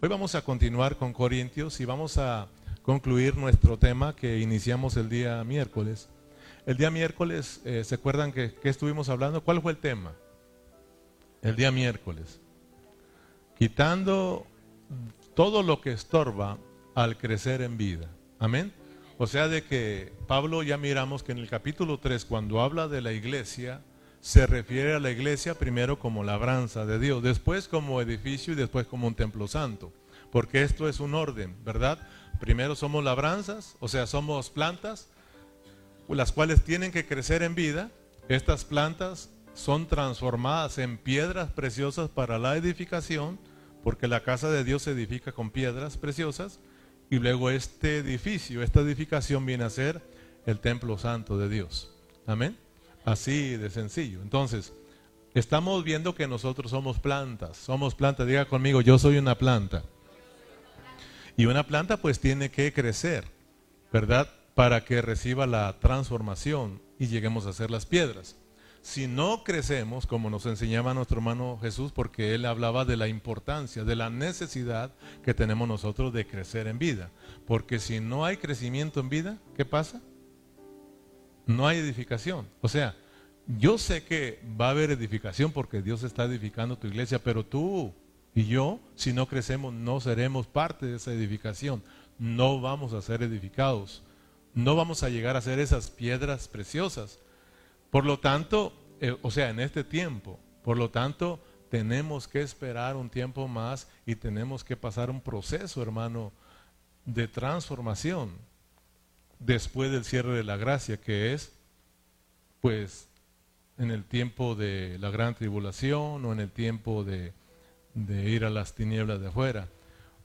Hoy vamos a continuar con Corintios y vamos a concluir nuestro tema que iniciamos el día miércoles. El día miércoles, eh, ¿se acuerdan que, estuvimos hablando? ¿Cuál fue el tema? El día miércoles. Quitando todo lo que estorba al crecer en vida. Amén. O sea, de que Pablo ya miramos que en el capítulo 3, cuando habla de la iglesia, se refiere a la iglesia primero como labranza de Dios, después como edificio y después como un templo santo. Porque esto es un orden, ¿verdad? Primero somos labranzas, o sea, somos plantas, las cuales tienen que crecer en vida. Estas plantas son transformadas en piedras preciosas para la edificación, porque la casa de Dios se edifica con piedras preciosas. Y luego este edificio, esta edificación viene a ser el templo santo de Dios. Amén. Así de sencillo. Entonces, estamos viendo que nosotros somos plantas. Somos plantas. Diga conmigo, yo soy una planta. Y una planta pues tiene que crecer, ¿verdad? Para que reciba la transformación y lleguemos a ser las piedras si no crecemos, como nos enseñaba nuestro hermano Jesús, porque él hablaba de la importancia, de la necesidad que tenemos nosotros de crecer en vida. Porque si no hay crecimiento en vida, ¿qué pasa? No hay edificación. O sea, yo sé que va a haber edificación porque Dios está edificando tu iglesia, pero tú y yo, si no crecemos, no seremos parte de esa edificación. No vamos a ser edificados. No vamos a llegar a ser esas piedras preciosas por lo tanto, eh, o sea, en este tiempo, por lo tanto, tenemos que esperar un tiempo más y tenemos que pasar un proceso, hermano, de transformación después del cierre de la gracia, que es, pues, en el tiempo de la gran tribulación o en el tiempo de, ir a las tinieblas de afuera.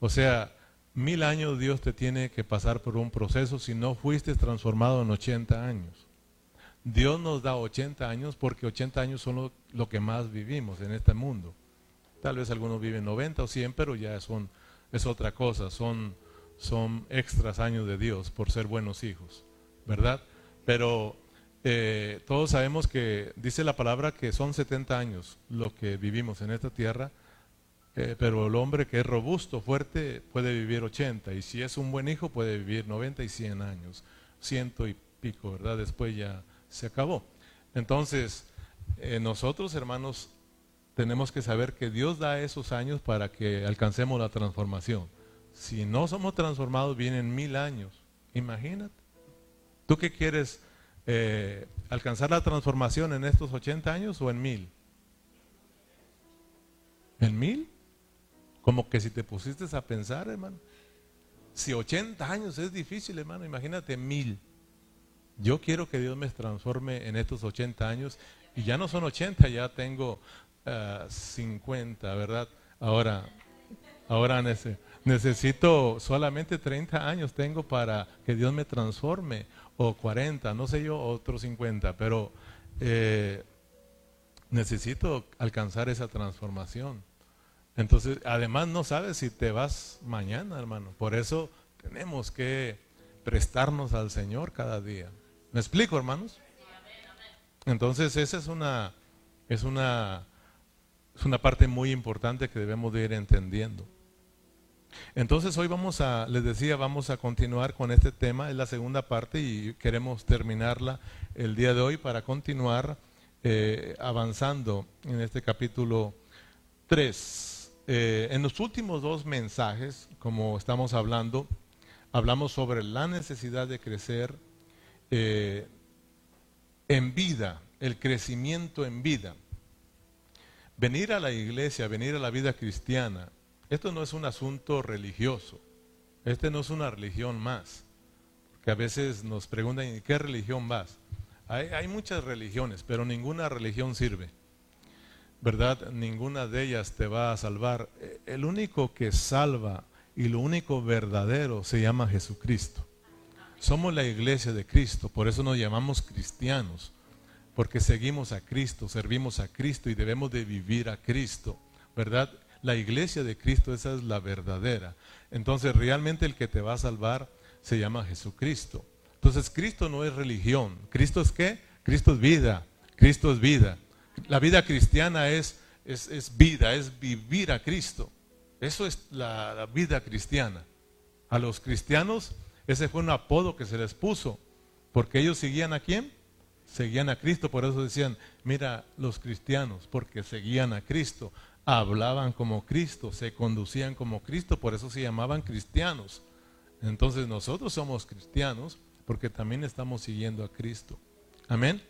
O sea, mil años Dios te tiene que pasar por un proceso si no fuiste transformado en 80 años. Dios nos da 80 años porque 80 años son lo, que más vivimos en este mundo. Tal vez algunos viven 90 o 100, pero ya son, es otra cosa, son, son extras años de Dios por ser buenos hijos, ¿verdad? Pero eh, todos sabemos que dice la palabra que son 70 años lo que vivimos en esta tierra, eh, pero el hombre que es robusto, fuerte, puede vivir 80, y si es un buen hijo puede vivir 90 y 100 años, ciento y pico, ¿verdad? Después ya se acabó. Entonces, eh, nosotros, hermanos, tenemos que saber que Dios da esos años para que alcancemos la transformación. Si no somos transformados, vienen mil años. Imagínate. ¿Tú qué quieres? Eh, ¿Alcanzar la transformación en estos 80 años o en mil? ¿En mil? Como que si te pusiste a pensar, hermano. Si 80 años es difícil, hermano, imagínate mil. Yo quiero que Dios me transforme en estos 80 años y ya no son 80, ya tengo 50, eh, ¿verdad? Ahora, ahora necesito solamente 30 años tengo para que Dios me transforme o 40, no sé yo, otros 50, pero eh, necesito alcanzar esa transformación. Entonces, además no sabes si te vas mañana, hermano. Por eso tenemos que prestarnos al Señor cada día. ¿Me explico, hermanos? Entonces, esa es una, es una, es una parte muy importante que debemos de ir entendiendo. Entonces hoy vamos a, les decía, vamos a continuar con este tema, es la segunda parte y queremos terminarla el día de hoy para continuar eh, avanzando en este capítulo 3. Eh, en los últimos dos mensajes, como estamos hablando, hablamos sobre la necesidad de crecer eh, en vida, el crecimiento en vida. Venir a la iglesia, venir a la vida cristiana, esto no es un asunto religioso, este no es una religión más, porque a veces nos preguntan, ¿en qué religión vas? Hay, hay muchas religiones, pero ninguna religión sirve, ¿verdad? Ninguna de ellas te va a salvar. El único que salva y lo único verdadero se llama Jesucristo. Somos la iglesia de Cristo, por eso nos llamamos cristianos, porque seguimos a Cristo, servimos a Cristo y debemos de vivir a Cristo, ¿verdad? La iglesia de Cristo, esa es la verdadera. Entonces, realmente el que te va a salvar se llama Jesucristo. Entonces, Cristo no es religión. ¿Cristo es qué? Cristo es vida. Cristo es vida. La vida cristiana es, es, es vida, es vivir a Cristo. Eso es la, vida cristiana. A los cristianos ese fue un apodo que se les puso, porque ellos seguían a quién? Seguían a Cristo, por eso decían, mira, los cristianos, porque seguían a Cristo, hablaban como Cristo, se conducían como Cristo, por eso se llamaban cristianos. Entonces nosotros somos cristianos porque también estamos siguiendo a Cristo. Amén.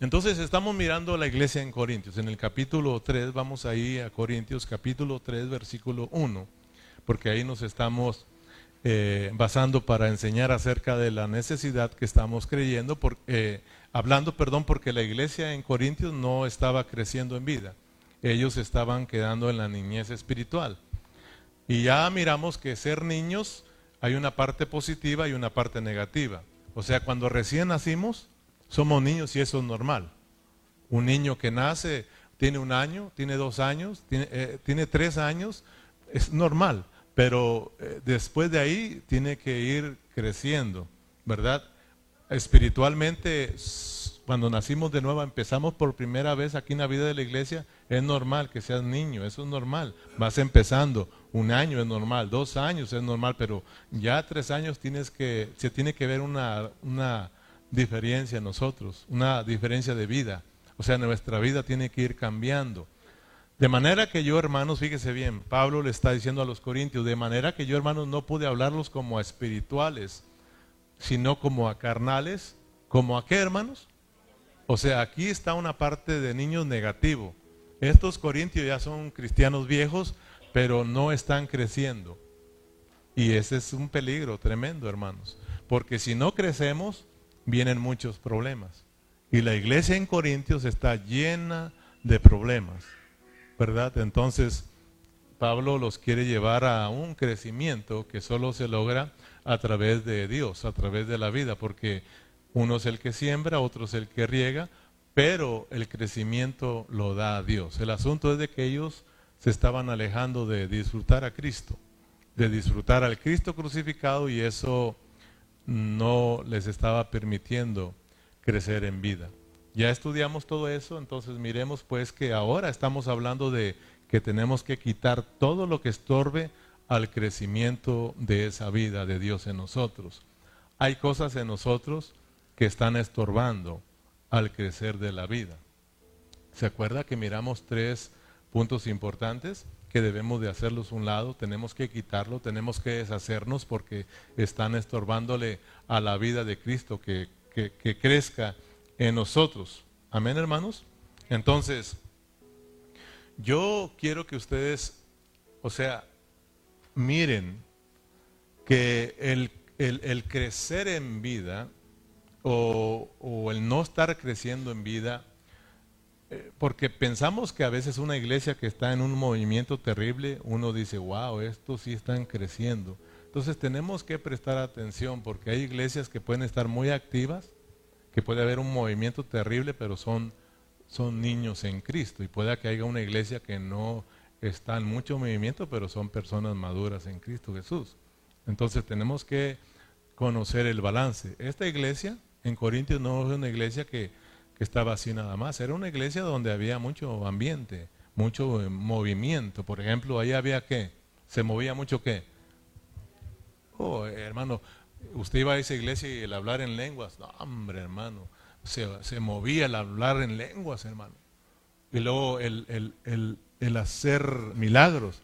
Entonces estamos mirando la iglesia en Corintios. En el capítulo 3, vamos ahí a Corintios capítulo 3, versículo 1, porque ahí nos estamos eh, basando para enseñar acerca de la necesidad que estamos creyendo, eh, hablando, perdón, porque la iglesia en Corintios no estaba creciendo en vida. Ellos estaban quedando en la niñez espiritual. Y ya miramos que ser niños hay una parte positiva y una parte negativa. O sea, cuando recién nacimos, somos niños y eso es normal. Un niño que nace tiene un año, tiene dos años, tiene, eh, tres años, es normal, pero eh, después de ahí tiene que ir creciendo, ¿verdad? Espiritualmente, cuando nacimos de nuevo, empezamos por primera vez aquí en la vida de la iglesia, es normal que seas niño, eso es normal. Vas empezando, un año es normal, dos años es normal, pero ya tres años tienes que, se tiene que ver una, una diferencia en nosotros, una diferencia de vida. O sea, nuestra vida tiene que ir cambiando. De manera que yo, hermanos, fíjese bien, Pablo le está diciendo a los corintios, de manera que yo, hermanos, no pude hablarlos como a espirituales, sino como a carnales, como a qué, hermanos? O sea, aquí está una parte de niños negativo. Estos corintios ya son cristianos viejos, pero no están creciendo. Y ese es un peligro tremendo, hermanos. Porque si no crecemos, vienen muchos problemas. Y la iglesia en Corintios está llena de problemas, ¿verdad? Entonces, Pablo los quiere llevar a un crecimiento que solo se logra a través de Dios, a través de la vida, porque uno es el que siembra, otro es el que riega, pero el crecimiento lo da Dios. El asunto es de que ellos se estaban alejando de disfrutar a Cristo, de disfrutar al Cristo crucificado y eso no les estaba permitiendo crecer en vida. Ya estudiamos todo eso, entonces miremos pues que ahora estamos hablando de que tenemos que quitar todo lo que estorbe al crecimiento de esa vida de Dios en nosotros. Hay cosas en nosotros que están estorbando al crecer de la vida. ¿Se acuerda que miramos tres puntos importantes? que debemos de hacerlos un lado, tenemos que quitarlo, tenemos que deshacernos porque están estorbándole a la vida de Cristo que, que crezca en nosotros. Amén, hermanos. Entonces, yo quiero que ustedes, o sea, miren que el, el, crecer en vida o, el no estar creciendo en vida eh, porque pensamos que a veces una iglesia que está en un movimiento terrible, uno dice, wow, estos sí están creciendo. Entonces tenemos que prestar atención porque hay iglesias que pueden estar muy activas, que puede haber un movimiento terrible, pero son, son niños en Cristo. Y puede que haya una iglesia que no está en mucho movimiento, pero son personas maduras en Cristo Jesús. Entonces tenemos que conocer el balance. Esta iglesia en Corintios no es una iglesia que estaba así nada más. Era una iglesia donde había mucho ambiente, mucho eh, movimiento. Por ejemplo, ahí había que, se movía mucho qué. Oh, hermano, usted iba a esa iglesia y el hablar en lenguas, no, hombre, hermano, se, se movía el hablar en lenguas, hermano. Y luego el, el, el, el hacer milagros.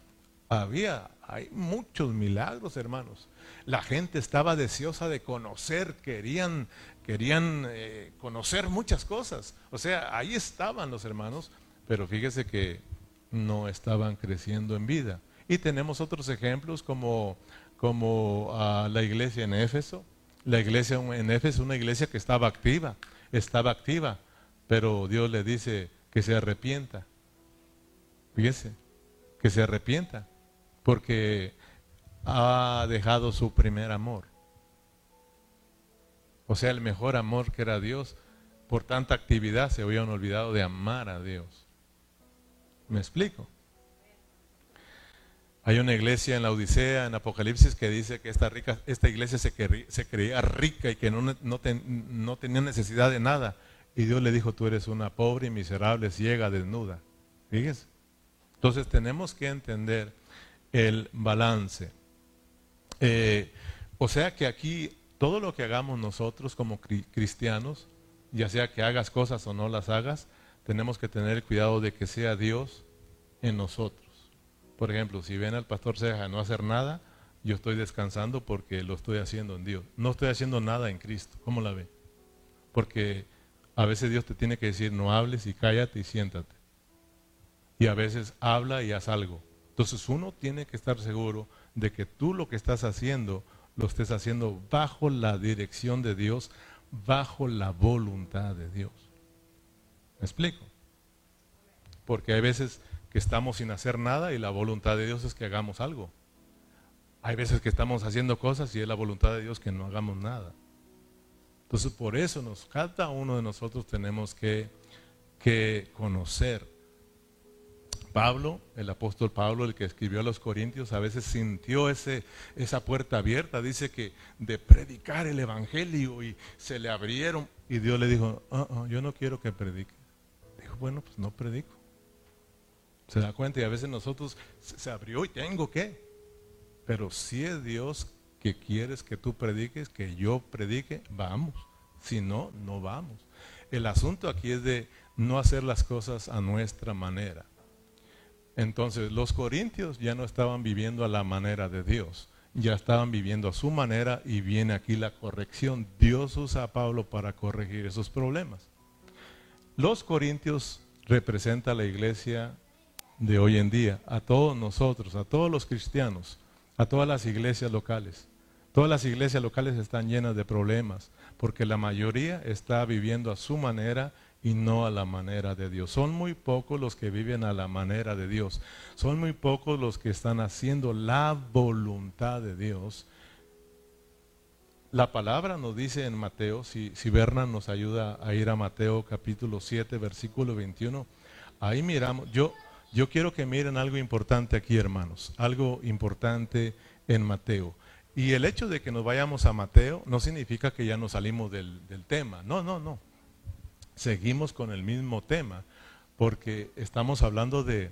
Había, hay muchos milagros, hermanos. La gente estaba deseosa de conocer, querían querían eh, conocer muchas cosas. O sea, ahí estaban los hermanos, pero fíjese que no estaban creciendo en vida. Y tenemos otros ejemplos como, como ah, la iglesia en Éfeso. La iglesia en Éfeso, una iglesia que estaba activa, estaba activa, pero Dios le dice que se arrepienta. Fíjese, que se arrepienta, porque ha dejado su primer amor. O sea, el mejor amor que era Dios, por tanta actividad se habían olvidado de amar a Dios. ¿Me explico? Hay una iglesia en la Odisea, en Apocalipsis, que dice que esta, rica, esta iglesia se, creía rica y que no, tenía necesidad de nada. Y Dios le dijo, tú eres una pobre y miserable, ciega, desnuda. Fíjese. Entonces tenemos que entender el balance. Eh, o sea que aquí todo lo que hagamos nosotros como cristianos, ya sea que hagas cosas o no las hagas, tenemos que tener cuidado de que sea Dios en nosotros. Por ejemplo, si ven al pastor Ceja no hacer nada, yo estoy descansando porque lo estoy haciendo en Dios. No estoy haciendo nada en Cristo. ¿Cómo la ve? Porque a veces Dios te tiene que decir, no hables y cállate y siéntate. Y a veces habla y haz algo. Entonces uno tiene que estar seguro de que tú lo que estás haciendo lo estés haciendo bajo la dirección de Dios, bajo la voluntad de Dios. ¿Me explico? Porque hay veces que estamos sin hacer nada y la voluntad de Dios es que hagamos algo. Hay veces que estamos haciendo cosas y es la voluntad de Dios que no hagamos nada. Entonces por eso nos, cada uno de nosotros tenemos que, que conocer. Pablo, el apóstol Pablo, el que escribió a los Corintios, a veces sintió ese, esa puerta abierta, dice que de predicar el Evangelio y se le abrieron y Dios le dijo, ah, ah, yo no quiero que predique. Dijo, bueno, pues no predico. Se da cuenta y a veces nosotros se abrió y tengo que. Pero si es Dios que quieres que tú prediques, que yo predique, vamos. Si no, no vamos. El asunto aquí es de no hacer las cosas a nuestra manera. Entonces los corintios ya no estaban viviendo a la manera de Dios, ya estaban viviendo a su manera y viene aquí la corrección. Dios usa a Pablo para corregir esos problemas. Los corintios representan a la iglesia de hoy en día, a todos nosotros, a todos los cristianos, a todas las iglesias locales. Todas las iglesias locales están llenas de problemas porque la mayoría está viviendo a su manera y no a la manera de Dios. Son muy pocos los que viven a la manera de Dios. Son muy pocos los que están haciendo la voluntad de Dios. La palabra nos dice en Mateo, si, si Bernan nos ayuda a ir a Mateo capítulo 7, versículo 21, ahí miramos, yo, yo quiero que miren algo importante aquí, hermanos, algo importante en Mateo. Y el hecho de que nos vayamos a Mateo no significa que ya nos salimos del, tema. No, no, no. Seguimos con el mismo tema porque estamos hablando de,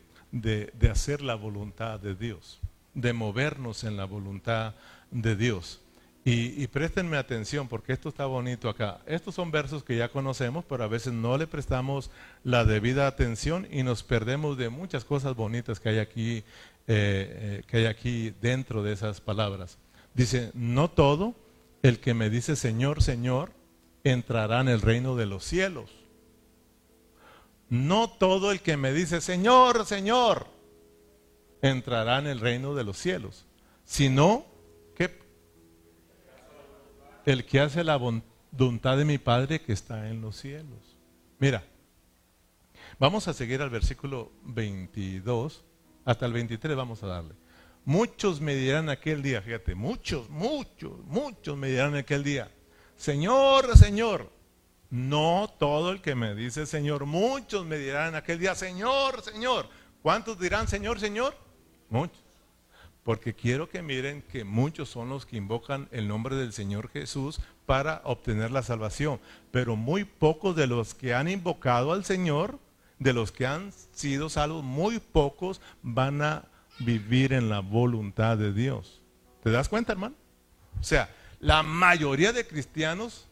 hacer la voluntad de Dios, de movernos en la voluntad de Dios. Y, y, préstenme atención porque esto está bonito acá. Estos son versos que ya conocemos, pero a veces no le prestamos la debida atención y nos perdemos de muchas cosas bonitas que hay aquí, eh, eh, que hay aquí dentro de esas palabras. Dice, no todo el que me dice Señor, Señor, entrará en el reino de los cielos. No todo el que me dice Señor, Señor, entrará en el reino de los cielos, sino que el que hace la voluntad de mi Padre que está en los cielos. Mira, vamos a seguir al versículo 22, hasta el 23 vamos a darle. Muchos me dirán aquel día, fíjate, muchos, muchos, muchos me dirán aquel día, Señor, Señor. No todo el que me dice Señor, muchos me dirán aquel día, Señor, Señor. ¿Cuántos dirán Señor, Señor? Muchos. Porque quiero que miren que muchos son los que invocan el nombre del Señor Jesús para obtener la salvación. Pero muy pocos de los que han invocado al Señor, de los que han sido salvos, muy pocos van a vivir en la voluntad de Dios. ¿Te das cuenta, hermano? O sea, la mayoría de cristianos,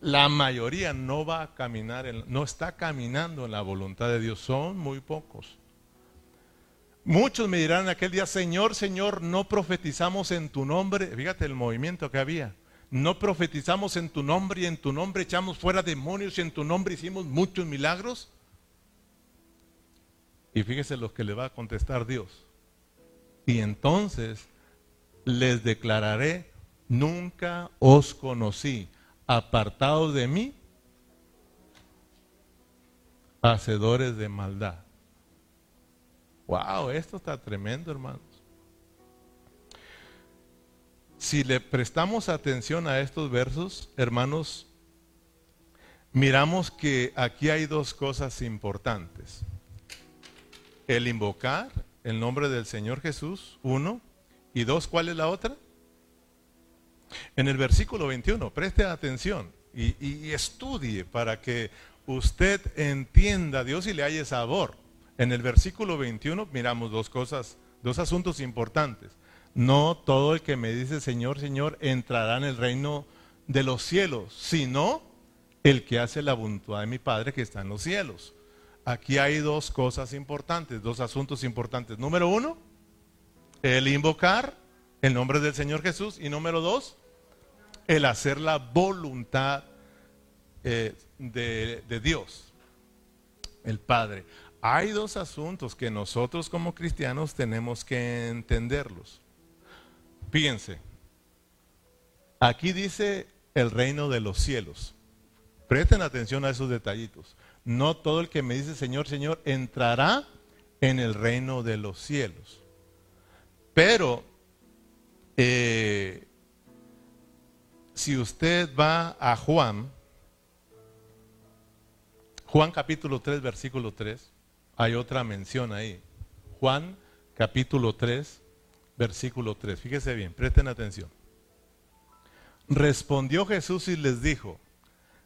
la mayoría no va a caminar, no está caminando en la voluntad de Dios. Son muy pocos. Muchos me dirán aquel día, Señor, Señor, no profetizamos en tu nombre. Fíjate el movimiento que había. No profetizamos en tu nombre y en tu nombre echamos fuera demonios y en tu nombre hicimos muchos milagros. Y fíjese lo que le va a contestar Dios. Y entonces les declararé, nunca os conocí, apartados de mí, hacedores de maldad. Wow, esto está tremendo, hermanos. Si le prestamos atención a estos versos, hermanos, miramos que aquí hay dos cosas importantes el invocar el nombre del Señor Jesús, uno, y dos, ¿cuál es la otra? En el versículo 21, preste atención y, estudie para que usted entienda a Dios y le haya sabor. En el versículo 21 miramos dos cosas, dos asuntos importantes. No todo el que me dice Señor, Señor entrará en el reino de los cielos, sino el que hace la voluntad de mi Padre que está en los cielos. Aquí hay dos cosas importantes, dos asuntos importantes. Número uno, el invocar el nombre del Señor Jesús. Y número dos, el hacer la voluntad eh, de, de Dios, el Padre. Hay dos asuntos que nosotros como cristianos tenemos que entenderlos. Fíjense, aquí dice el reino de los cielos. Presten atención a esos detallitos. No todo el que me dice Señor, Señor, entrará en el reino de los cielos. Pero eh, si usted va a Juan, Juan capítulo 3, versículo 3, hay otra mención ahí. Juan capítulo 3, versículo 3. Fíjese bien, presten atención. Respondió Jesús y les dijo,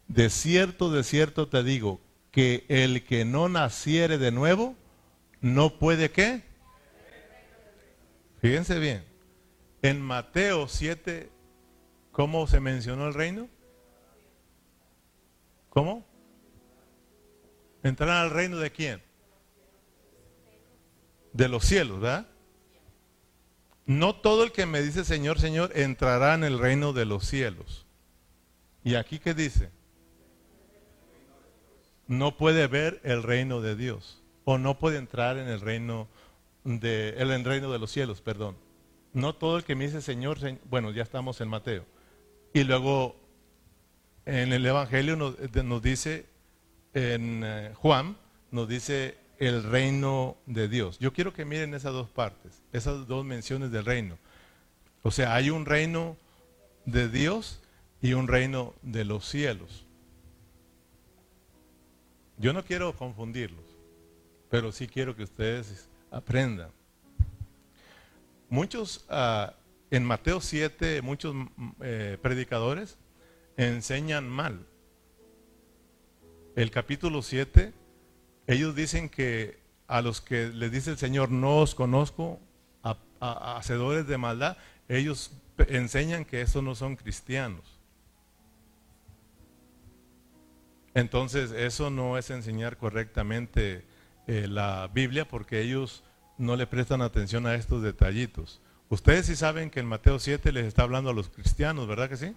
de cierto, de cierto te digo, que el que no naciere de nuevo, no puede qué. Fíjense bien, en Mateo 7, ¿cómo se mencionó el reino? ¿Cómo? Entrar al reino de quién? De los cielos, ¿verdad? No todo el que me dice Señor, Señor, entrará en el reino de los cielos. ¿Y aquí qué dice? No puede ver el reino de Dios. O no puede entrar en el reino de, el reino de los cielos, perdón. No todo el que me dice Señor, bueno, ya estamos en Mateo. Y luego en el Evangelio nos, nos dice, en eh, Juan, nos dice el reino de Dios. Yo quiero que miren esas dos partes, esas dos menciones del reino. O sea, hay un reino de Dios y un reino de los cielos. Yo no quiero confundirlos, pero sí quiero que ustedes aprendan. Muchos, ah, en Mateo 7, muchos mm, eh, predicadores enseñan mal. El capítulo 7, ellos dicen que a los que les dice el Señor, no os conozco, a, hacedores de maldad, ellos enseñan que esos no son cristianos. Entonces, eso no es enseñar correctamente eh, la Biblia porque ellos no le prestan atención a estos detallitos. Ustedes sí saben que en Mateo 7 les está hablando a los cristianos, ¿verdad que sí?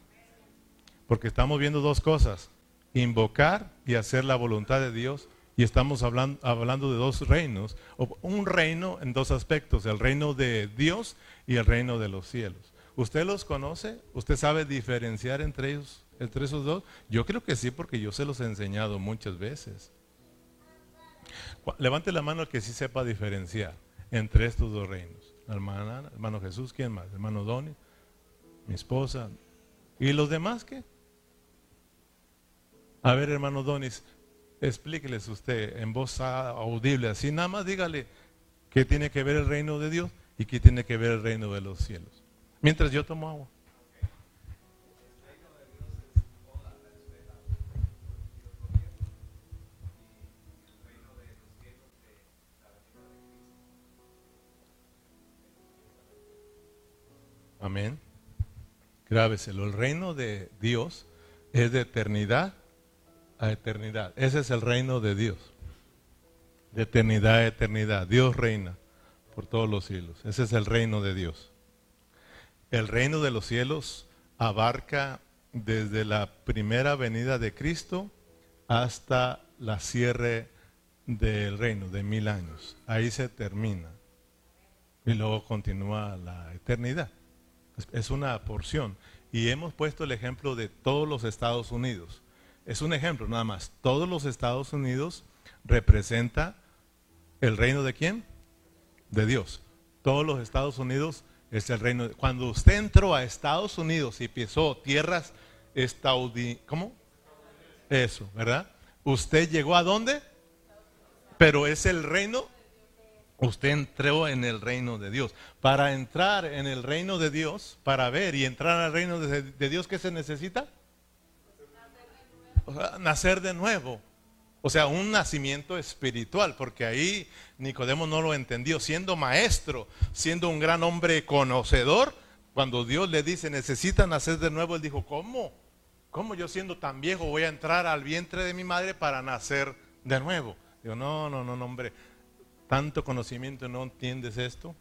Porque estamos viendo dos cosas, invocar y hacer la voluntad de Dios. Y estamos hablando, hablando de dos reinos, un reino en dos aspectos, el reino de Dios y el reino de los cielos. ¿Usted los conoce? ¿Usted sabe diferenciar entre ellos, entre esos dos? Yo creo que sí, porque yo se los he enseñado muchas veces. Levante la mano el que sí sepa diferenciar entre estos dos reinos. hermana, hermano Jesús, ¿quién más? Hermano Doni, mi esposa. ¿Y los demás qué? A ver, hermano Donis, explíqueles usted en voz audible, así nada más dígale qué tiene que ver el reino de Dios y qué tiene que ver el reino de los cielos. Mientras yo tomo agua. Amén. Grábeselo. El reino de Dios es de eternidad a eternidad. Ese es el reino de Dios. De eternidad a eternidad. Dios reina por todos los siglos. Ese es el reino de Dios. El reino de los cielos abarca desde la primera venida de Cristo hasta la cierre del reino de mil años. Ahí se termina. Y luego continúa la eternidad. Es una porción. Y hemos puesto el ejemplo de todos los Estados Unidos. Es un ejemplo nada más. Todos los Estados Unidos representa el reino de quién? De Dios. Todos los Estados Unidos es el reino. De... Cuando usted entró a Estados Unidos y pisó tierras estaudi... ¿Cómo? Eso, ¿verdad? ¿Usted llegó a dónde? Pero es el reino Usted entró en el reino de Dios. Para entrar en el reino de Dios, para ver y entrar al reino de, Dios, ¿qué se necesita? nacer de nuevo. O sea, un nacimiento espiritual, porque ahí Nicodemo no lo entendió. Siendo maestro, siendo un gran hombre conocedor, cuando Dios le dice, necesitan nacer de nuevo, él dijo, ¿cómo? ¿Cómo yo siendo tan viejo voy a entrar al vientre de mi madre para nacer de nuevo? Digo, no, no, no, no, hombre, tanto conocimiento no entiendes esto,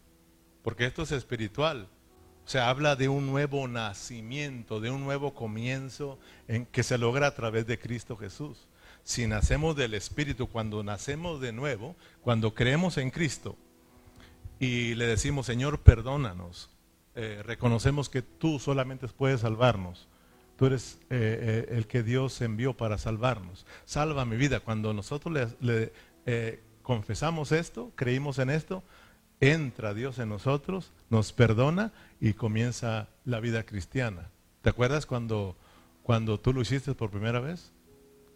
porque esto es espiritual. O sea, habla de un nuevo nacimiento, de un nuevo comienzo en que se logra a través de Cristo Jesús si nacemos del Espíritu, cuando nacemos de nuevo, cuando creemos en Cristo y le decimos, Señor, perdónanos, eh, reconocemos que tú solamente puedes salvarnos. Tú eres eh, eh, el que Dios envió para salvarnos. Salva mi vida. Cuando nosotros le, confesamos esto, creímos en esto, entra Dios en nosotros, nos perdona y comienza la vida cristiana. ¿Te acuerdas cuando, cuando tú lo hiciste por primera vez?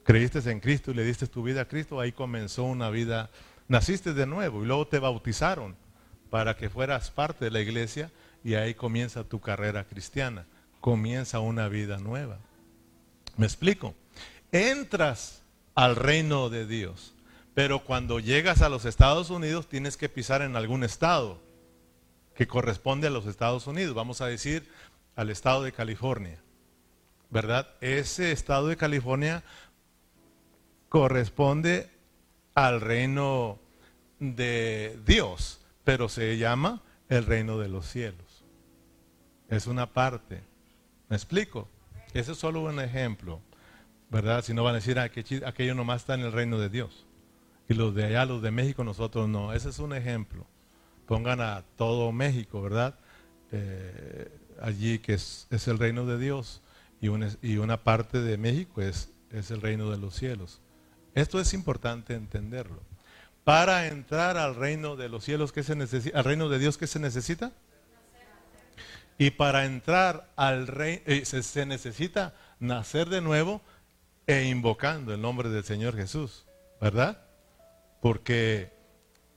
creíste en Cristo y le diste tu vida a Cristo, ahí comenzó una vida, naciste de nuevo y luego te bautizaron para que fueras parte de la iglesia y ahí comienza tu carrera cristiana, comienza una vida nueva. ¿Me explico? Entras al reino de Dios, pero cuando llegas a los Estados Unidos tienes que pisar en algún estado que corresponde a los Estados Unidos, vamos a decir al estado de California. ¿Verdad? Ese estado de California corresponde al reino de Dios, pero se llama el reino de los cielos. Es una parte. ¿Me explico? Ese es solo un ejemplo, ¿verdad? Si no van a decir, ah, aquello nomás está en el reino de Dios. Y los de allá, los de México, nosotros no. Ese es un ejemplo. Pongan a todo México, ¿verdad? Eh, allí que es, el reino de Dios y una, parte de México es, el reino de los cielos. Esto es importante entenderlo. Para entrar al reino de los cielos, ¿qué se necesita? Al reino de Dios, ¿qué se necesita? Y para entrar al reino, eh, se, necesita nacer de nuevo e invocando el nombre del Señor Jesús, ¿verdad? Porque,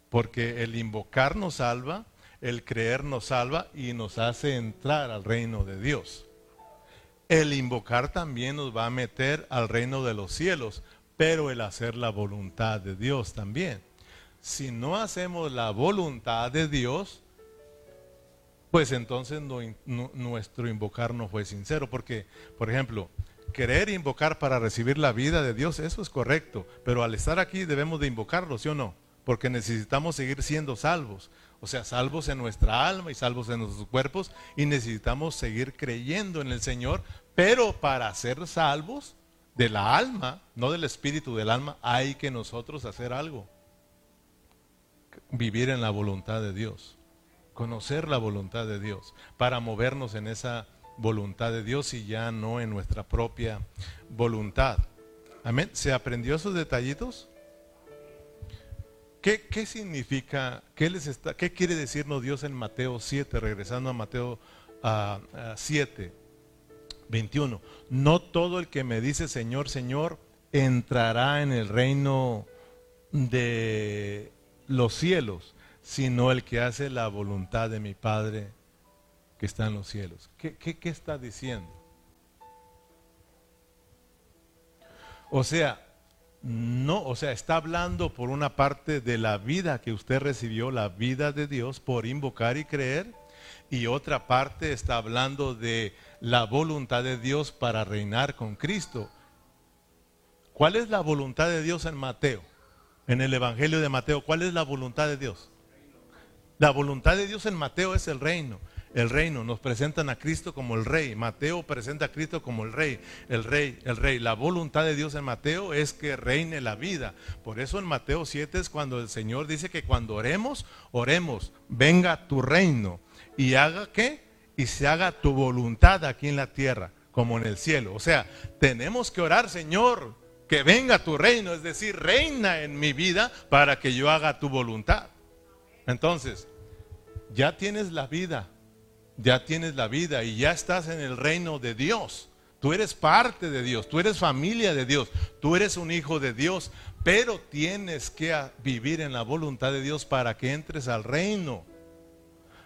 porque el invocar nos salva, el creer nos salva y nos hace entrar al reino de Dios. El invocar también nos va a meter al reino de los cielos, pero el hacer la voluntad de Dios también. Si no hacemos la voluntad de Dios, pues entonces nuestro invocar no fue sincero, porque, por ejemplo, querer invocar para recibir la vida de Dios, eso es correcto, pero al estar aquí debemos de invocarlo, ¿sí o no? Porque necesitamos seguir siendo salvos, o sea, salvos en nuestra alma y salvos en nuestros cuerpos, y necesitamos seguir creyendo en el Señor, pero para ser salvos de la alma, no del espíritu del alma, hay que nosotros hacer algo. Vivir en la voluntad de Dios, conocer la voluntad de Dios, para movernos en esa voluntad de Dios y ya no en nuestra propia voluntad. Amén. ¿Se aprendió esos detallitos? ¿Qué, qué significa, qué, les está, qué quiere decirnos Dios en Mateo 7, regresando a Mateo 7? 21. No todo el que me dice Señor, Señor, entrará en el reino de los cielos, sino el que hace la voluntad de mi Padre que está en los cielos. ¿Qué, qué está diciendo? O sea, no, o sea, está hablando por una parte de la vida que usted recibió, la vida de Dios, por invocar y creer, y otra parte está hablando de la voluntad de Dios para reinar con Cristo. ¿Cuál es la voluntad de Dios en Mateo? En el Evangelio de Mateo, ¿cuál es la voluntad de Dios? La voluntad de Dios en Mateo es el reino. El reino, nos presentan a Cristo como el rey. Mateo presenta a Cristo como el rey, el rey, el rey. La voluntad de Dios en Mateo es que reine la vida. Por eso en Mateo 7 es cuando el Señor dice que cuando oremos, oremos, venga tu reino y haga qué? Y se haga tu voluntad aquí en la tierra como en el cielo. O sea, tenemos que orar, Señor, que venga tu reino, es decir, reina en mi vida para que yo haga tu voluntad. Entonces, ya tienes la vida, ya tienes la vida y ya estás en el reino de Dios. Tú eres parte de Dios, tú eres familia de Dios, tú eres un hijo de Dios, pero tienes que vivir en la voluntad de Dios para que entres al reino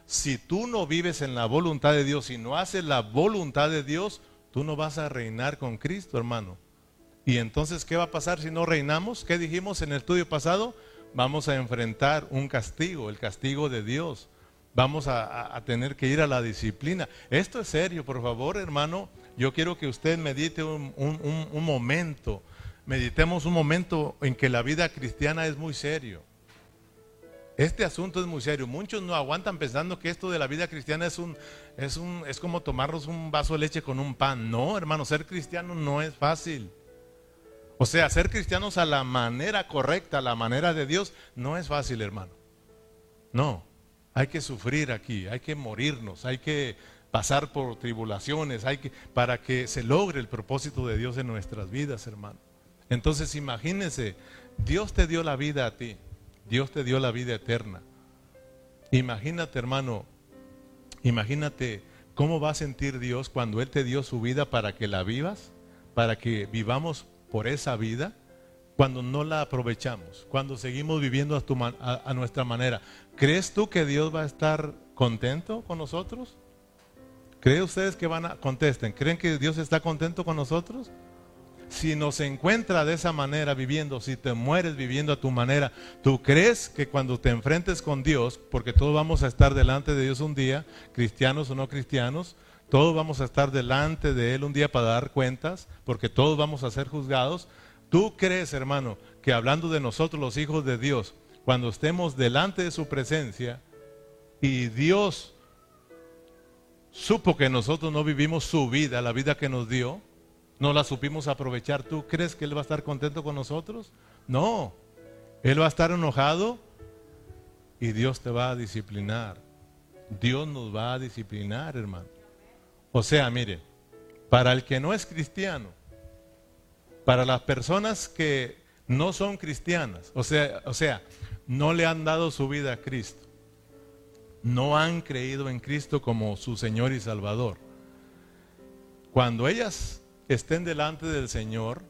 si tú no vives en la voluntad de Dios y no haces la voluntad de Dios, tú no vas a reinar con Cristo, hermano. Y entonces, ¿qué va a pasar si no reinamos? ¿Qué dijimos en el estudio pasado? Vamos a enfrentar un castigo, el castigo de Dios. Vamos a, tener que ir a la disciplina. Esto es serio, por favor, hermano. Yo quiero que usted medite un, un momento. Meditemos un momento en que la vida cristiana es muy serio. Este asunto es muy serio. Muchos no aguantan pensando que esto de la vida cristiana es un, es un, es como tomarnos un vaso de leche con un pan. No, hermano, ser cristiano no es fácil. O sea, ser cristianos a la manera correcta, a la manera de Dios, no es fácil, hermano. No, hay que sufrir aquí, hay que morirnos, hay que pasar por tribulaciones, hay que para que se logre el propósito de Dios en nuestras vidas, hermano. Entonces, imagínense, Dios te dio la vida a ti. Dios te dio la vida eterna. Imagínate, hermano, imagínate cómo va a sentir Dios cuando Él te dio su vida para que la vivas, para que vivamos por esa vida, cuando no la aprovechamos, cuando seguimos viviendo a, nuestra manera. ¿Crees tú que Dios va a estar contento con nosotros? ¿Creen ustedes que van a contesten? ¿Creen que Dios está contento con nosotros? si nos encuentra de esa manera viviendo, si te mueres viviendo a tu manera, ¿tú crees que cuando te enfrentes con Dios, porque todos vamos a estar delante de Dios un día, cristianos o no cristianos, todos vamos a estar delante de Él un día para dar cuentas, porque todos vamos a ser juzgados, ¿tú crees, hermano, que hablando de nosotros los hijos de Dios, cuando estemos delante de su presencia y Dios supo que nosotros no vivimos su vida, la vida que nos dio, no la supimos aprovechar. ¿Tú crees que Él va a estar contento con nosotros? No. Él va a estar enojado y Dios te va a disciplinar. Dios nos va a disciplinar, hermano. O sea, mire, para el que no es cristiano, para las personas que no son cristianas, o sea, o sea, no le han dado su vida a Cristo, no han creído en Cristo como su Señor y Salvador. Cuando ellas estén delante del Señor,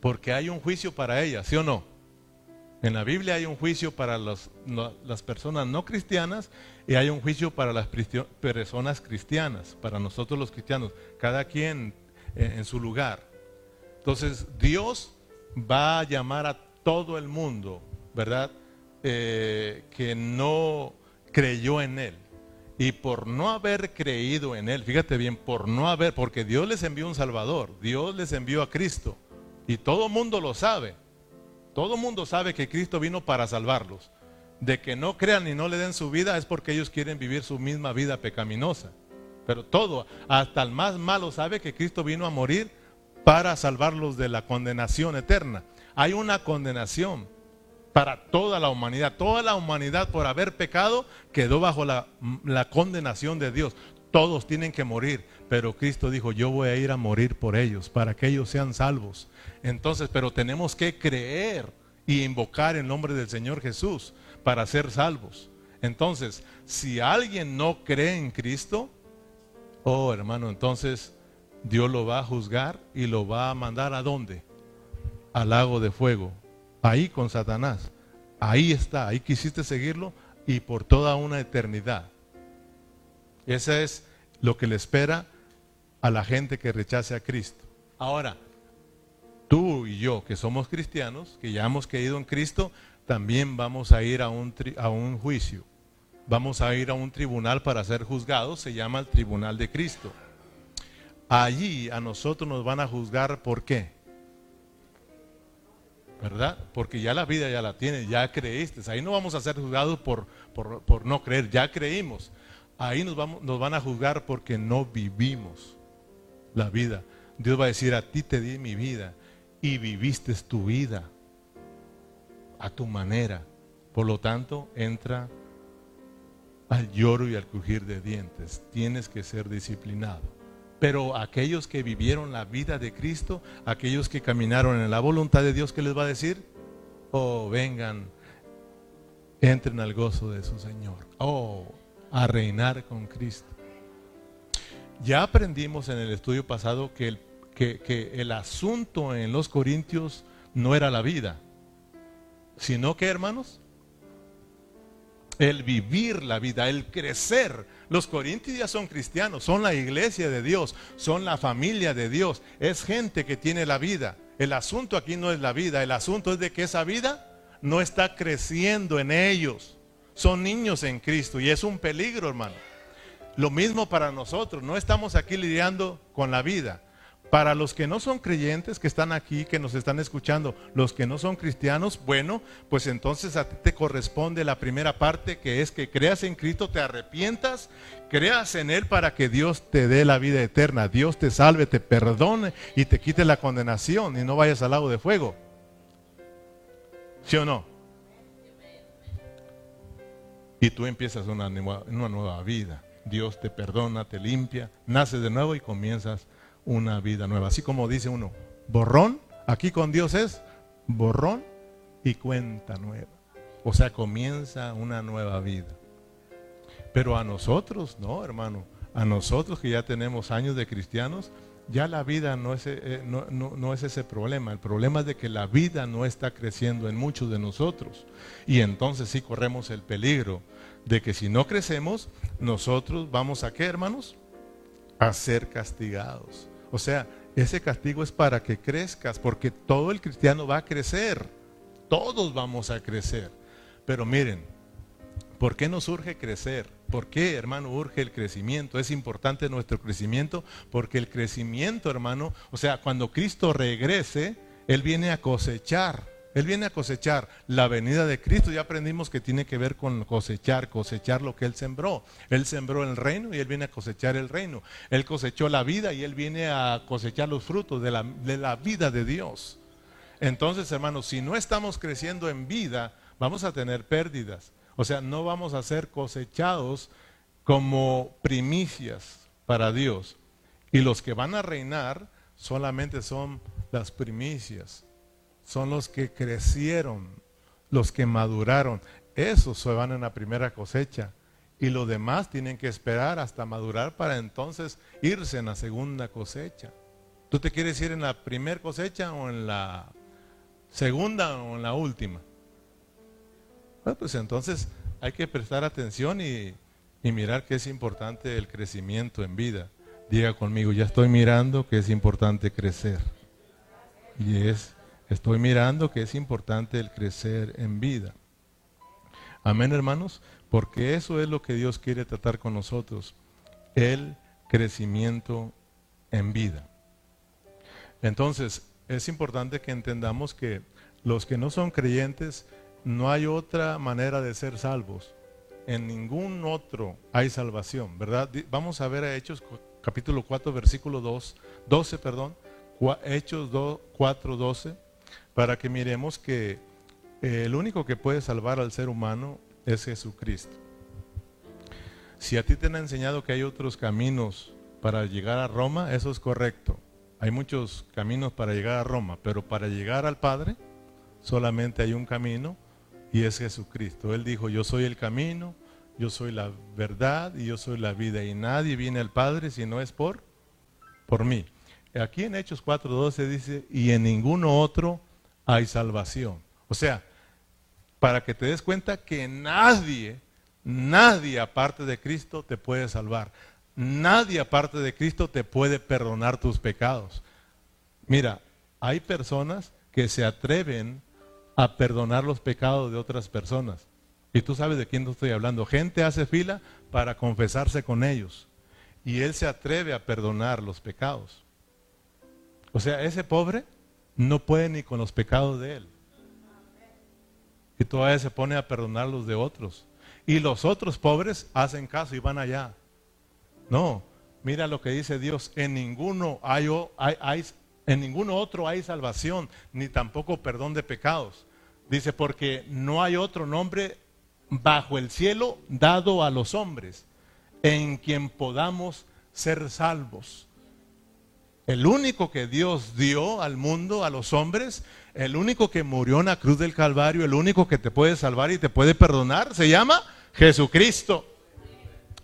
porque hay un juicio para ellas, ¿sí o no? En la Biblia hay un juicio para las personas no cristianas y hay un juicio para las personas cristianas, para nosotros los cristianos, cada quien en, su lugar. Entonces Dios va a llamar a todo el mundo, ¿verdad? Eh, que no creyó en Él. Y por no haber creído en Él, fíjate bien, por no haber, porque Dios les envió un Salvador, Dios les envió a Cristo. Y todo mundo lo sabe. Todo mundo sabe que Cristo vino para salvarlos. De que no crean y no le den su vida es porque ellos quieren vivir su misma vida pecaminosa. Pero todo, hasta el más malo sabe que Cristo vino a morir para salvarlos de la condenación eterna. Hay una condenación para toda la humanidad. Toda la humanidad por haber pecado quedó bajo la, condenación de Dios. Todos tienen que morir, pero Cristo dijo, yo voy a ir a morir por ellos, para que ellos sean salvos. Entonces, pero tenemos que creer y invocar el nombre del Señor Jesús para ser salvos. Entonces, si alguien no cree en Cristo, oh hermano, entonces Dios lo va a juzgar y lo va a mandar a dónde? Al lago de fuego ahí con Satanás. Ahí está, ahí quisiste seguirlo y por toda una eternidad. Ese es lo que le espera a la gente que rechace a Cristo. Ahora, tú y yo que somos cristianos, que ya hemos creído en Cristo, también vamos a ir a un, a un juicio. Vamos a ir a un tribunal para ser juzgados, se llama el tribunal de Cristo. Allí a nosotros nos van a juzgar por qué? ¿verdad? Porque ya la vida ya la tienes, ya creíste. Ahí no vamos a ser juzgados por, por, no creer, ya creímos. Ahí nos, vamos, nos van a juzgar porque no vivimos la vida. Dios va a decir, a ti te di mi vida y viviste tu vida a tu manera. Por lo tanto, entra al lloro y al crujir de dientes. Tienes que ser disciplinado. Pero aquellos que vivieron la vida de Cristo, aquellos que caminaron en la voluntad de Dios, ¿qué les va a decir? Oh, vengan, entren al gozo de su Señor. Oh, a reinar con Cristo. Ya aprendimos en el estudio pasado que el, que el asunto en los Corintios no era la vida, sino que, hermanos, el vivir la vida, el crecer. Los corintios ya son cristianos, son la iglesia de Dios, son la familia de Dios, es gente que tiene la vida. El asunto aquí no es la vida, el asunto es de que esa vida no está creciendo en ellos. Son niños en Cristo y es un peligro, hermano. Lo mismo para nosotros, no estamos aquí lidiando con la vida. Para los que no son creyentes que están aquí, que nos están escuchando, los que no son cristianos, bueno, pues entonces a ti te corresponde la primera parte que es que creas en Cristo, te arrepientas, creas en Él para que Dios te dé la vida eterna, Dios te salve, te perdone y te quite la condenación y no vayas al lago de fuego. ¿Sí o no? Y tú empiezas una nueva, vida. Dios te perdona, te limpia, naces de nuevo y comienzas una vida nueva. Así como dice uno, borrón, aquí con Dios es borrón y cuenta nueva. O sea, comienza una nueva vida. Pero a nosotros, no, hermano, a nosotros que ya tenemos años de cristianos, ya la vida no es, eh, no, no, es ese problema. El problema es de que la vida no está creciendo en muchos de nosotros. Y entonces sí corremos el peligro de que si no crecemos, nosotros vamos a qué, hermanos? A ser castigados. O sea, ese castigo es para que crezcas, porque todo el cristiano va a crecer. Todos vamos a crecer. Pero miren, ¿por qué nos urge crecer? ¿Por qué, hermano, urge el crecimiento? Es importante nuestro crecimiento porque el crecimiento, hermano, o sea, cuando Cristo regrese, Él viene a cosechar él viene a cosechar la venida de Cristo. Ya aprendimos que tiene que ver con cosechar, cosechar lo que Él sembró. Él sembró el reino y Él viene a cosechar el reino. Él cosechó la vida y Él viene a cosechar los frutos de la, vida de Dios. Entonces, hermanos, si no estamos creciendo en vida, vamos a tener pérdidas. O sea, no vamos a ser cosechados como primicias para Dios. Y los que van a reinar solamente son las primicias son los que crecieron, los que maduraron. Esos se van en la primera cosecha. Y los demás tienen que esperar hasta madurar para entonces irse en la segunda cosecha. ¿Tú te quieres ir en la primera cosecha o en la segunda o en la última? Bueno, pues entonces hay que prestar atención y, y mirar que es importante el crecimiento en vida. Diga conmigo, ya estoy mirando que es importante crecer. Y es Estoy mirando que es importante el crecer en vida. Amén, hermanos, porque eso es lo que Dios quiere tratar con nosotros, el crecimiento en vida. Entonces, es importante que entendamos que los que no son creyentes, no hay otra manera de ser salvos. En ningún otro hay salvación, ¿verdad? Vamos a ver a Hechos capítulo 4, versículo 2, 12, perdón, Hechos 2, 4, 12 para que miremos que eh, el único que puede salvar al ser humano es Jesucristo. Si a ti te han enseñado que hay otros caminos para llegar a Roma, eso es correcto. Hay muchos caminos para llegar a Roma, pero para llegar al Padre solamente hay un camino y es Jesucristo. Él dijo, yo soy el camino, yo soy la verdad y yo soy la vida y nadie viene al Padre si no es por, por mí. Aquí en Hechos 4.12 dice, y en ninguno otro hay salvación. O sea, para que te des cuenta que nadie, nadie aparte de Cristo te puede salvar. Nadie aparte de Cristo te puede perdonar tus pecados. Mira, hay personas que se atreven a perdonar los pecados de otras personas. Y tú sabes de quién estoy hablando. Gente hace fila para confesarse con ellos. Y él se atreve a perdonar los pecados. O sea, ese pobre no puede ni con los pecados de él. Y todavía se pone a perdonar los de otros. Y los otros pobres hacen caso y van allá. No, mira lo que dice Dios, en ninguno hay, hay, en ninguno otro hay salvación, ni tampoco perdón de pecados. Dice, porque no hay otro nombre bajo el cielo dado a los hombres en quien podamos ser salvos. El único que Dios dio al mundo, a los hombres, el único que murió en la cruz del Calvario, el único que te puede salvar y te puede perdonar, se llama Jesucristo.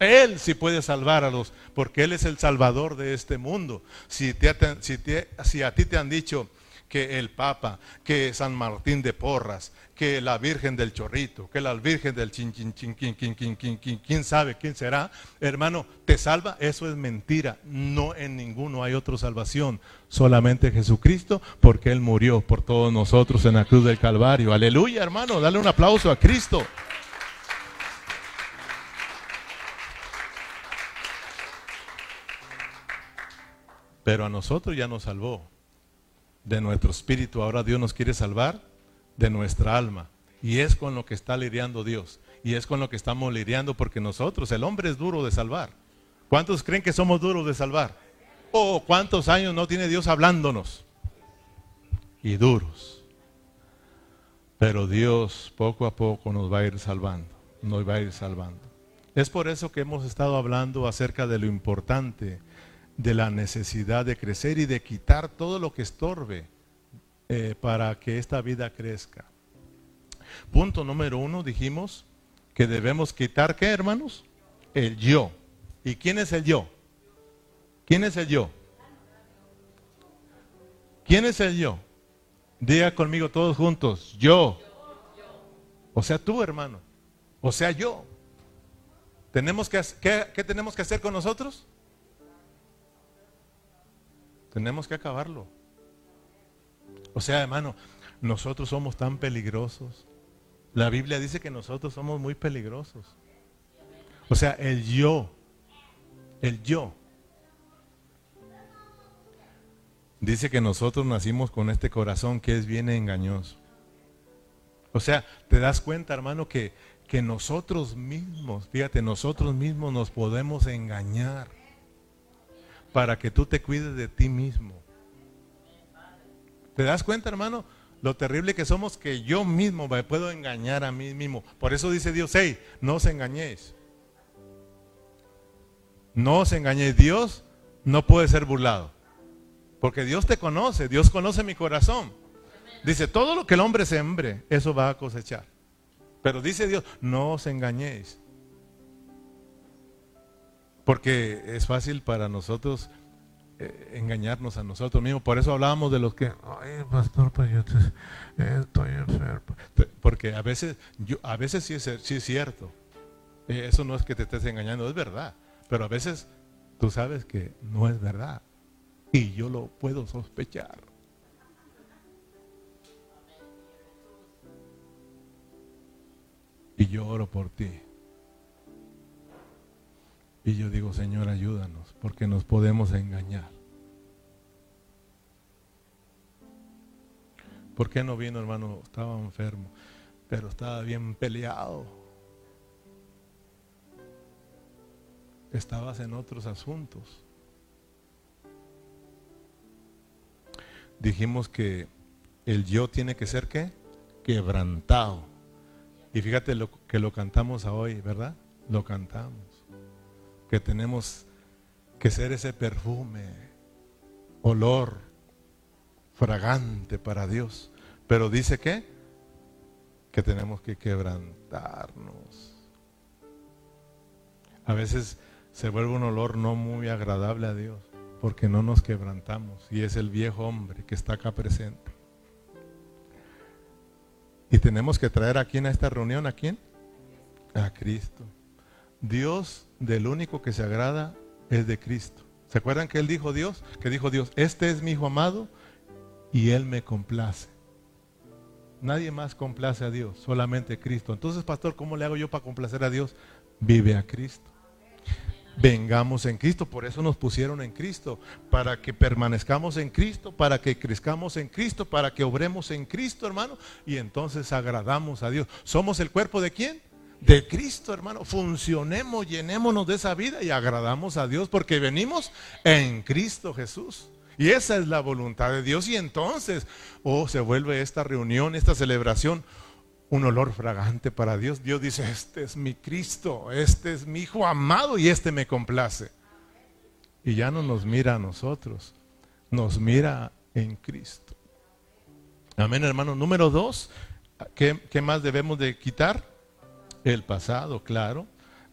Él sí puede salvar a los, porque Él es el salvador de este mundo. Si, si, si a ti te han dicho que el Papa, que San Martín de Porras, que la Virgen del Chorrito, que la Virgen del Chin, chin, chin, chin, quién sabe quién será, hermano, te salva, eso es mentira. No en ninguno hay otra salvación, solamente Jesucristo, porque Él murió por todos nosotros en la cruz del Calvario. Aleluya, hermano, dale un aplauso a Cristo. Pero a nosotros ya nos salvó de nuestro espíritu. Ahora Dios nos quiere salvar de nuestra alma. Y es con lo que está lidiando Dios. Y es con lo que estamos lidiando porque nosotros, el hombre es duro de salvar. ¿Cuántos creen que somos duros de salvar? ¿O cuántos años no tiene Dios hablándonos? Y duros. Pero Dios poco a poco nos va a ir salvando. Nos va a ir salvando. Es por eso que hemos estado hablando acerca de lo importante de la necesidad de crecer y de quitar todo lo que estorbe eh, para que esta vida crezca. Punto número uno, dijimos que debemos quitar, ¿qué hermanos? El yo. ¿Y quién es el yo? ¿Quién es el yo? ¿Quién es el yo? Diga conmigo todos juntos, yo. O sea, tú hermano. O sea, yo. ¿Tenemos que, ¿qué, ¿Qué tenemos que hacer con nosotros? Tenemos que acabarlo. O sea, hermano, nosotros somos tan peligrosos. La Biblia dice que nosotros somos muy peligrosos. O sea, el yo, el yo. Dice que nosotros nacimos con este corazón que es bien engañoso. O sea, te das cuenta, hermano, que, que nosotros mismos, fíjate, nosotros mismos nos podemos engañar para que tú te cuides de ti mismo. ¿Te das cuenta, hermano? Lo terrible que somos que yo mismo me puedo engañar a mí mismo. Por eso dice Dios, hey, no os engañéis. No os engañéis. Dios no puede ser burlado. Porque Dios te conoce, Dios conoce mi corazón. Dice, todo lo que el hombre sembre, eso va a cosechar. Pero dice Dios, no os engañéis. Porque es fácil para nosotros eh, engañarnos a nosotros mismos. Por eso hablábamos de los que, ay, pastor, pues yo estoy enfermo. Porque a veces, yo, a veces sí es, sí es cierto. Eh, eso no es que te estés engañando, es verdad. Pero a veces tú sabes que no es verdad. Y yo lo puedo sospechar. Y yo oro por ti. Y yo digo, Señor, ayúdanos, porque nos podemos engañar. ¿Por qué no vino, hermano? Estaba enfermo, pero estaba bien peleado. Estabas en otros asuntos. Dijimos que el yo tiene que ser qué? Quebrantado. Y fíjate lo que lo cantamos hoy, ¿verdad? Lo cantamos que tenemos que ser ese perfume, olor fragante para Dios. Pero dice que, que tenemos que quebrantarnos. A veces se vuelve un olor no muy agradable a Dios porque no nos quebrantamos y es el viejo hombre que está acá presente. Y tenemos que traer aquí en esta reunión a quién? A Cristo. Dios del único que se agrada es de Cristo. ¿Se acuerdan que él dijo Dios? Que dijo Dios, este es mi hijo amado y él me complace. Nadie más complace a Dios, solamente Cristo. Entonces, pastor, ¿cómo le hago yo para complacer a Dios? Vive a Cristo. Vengamos en Cristo, por eso nos pusieron en Cristo, para que permanezcamos en Cristo, para que crezcamos en Cristo, para que obremos en Cristo, hermano, y entonces agradamos a Dios. ¿Somos el cuerpo de quién? De Cristo, hermano. Funcionemos, llenémonos de esa vida y agradamos a Dios porque venimos en Cristo Jesús. Y esa es la voluntad de Dios. Y entonces, oh, se vuelve esta reunión, esta celebración, un olor fragante para Dios. Dios dice, este es mi Cristo, este es mi Hijo amado y este me complace. Y ya no nos mira a nosotros, nos mira en Cristo. Amén, hermano. Número dos, ¿qué, qué más debemos de quitar? El pasado, claro,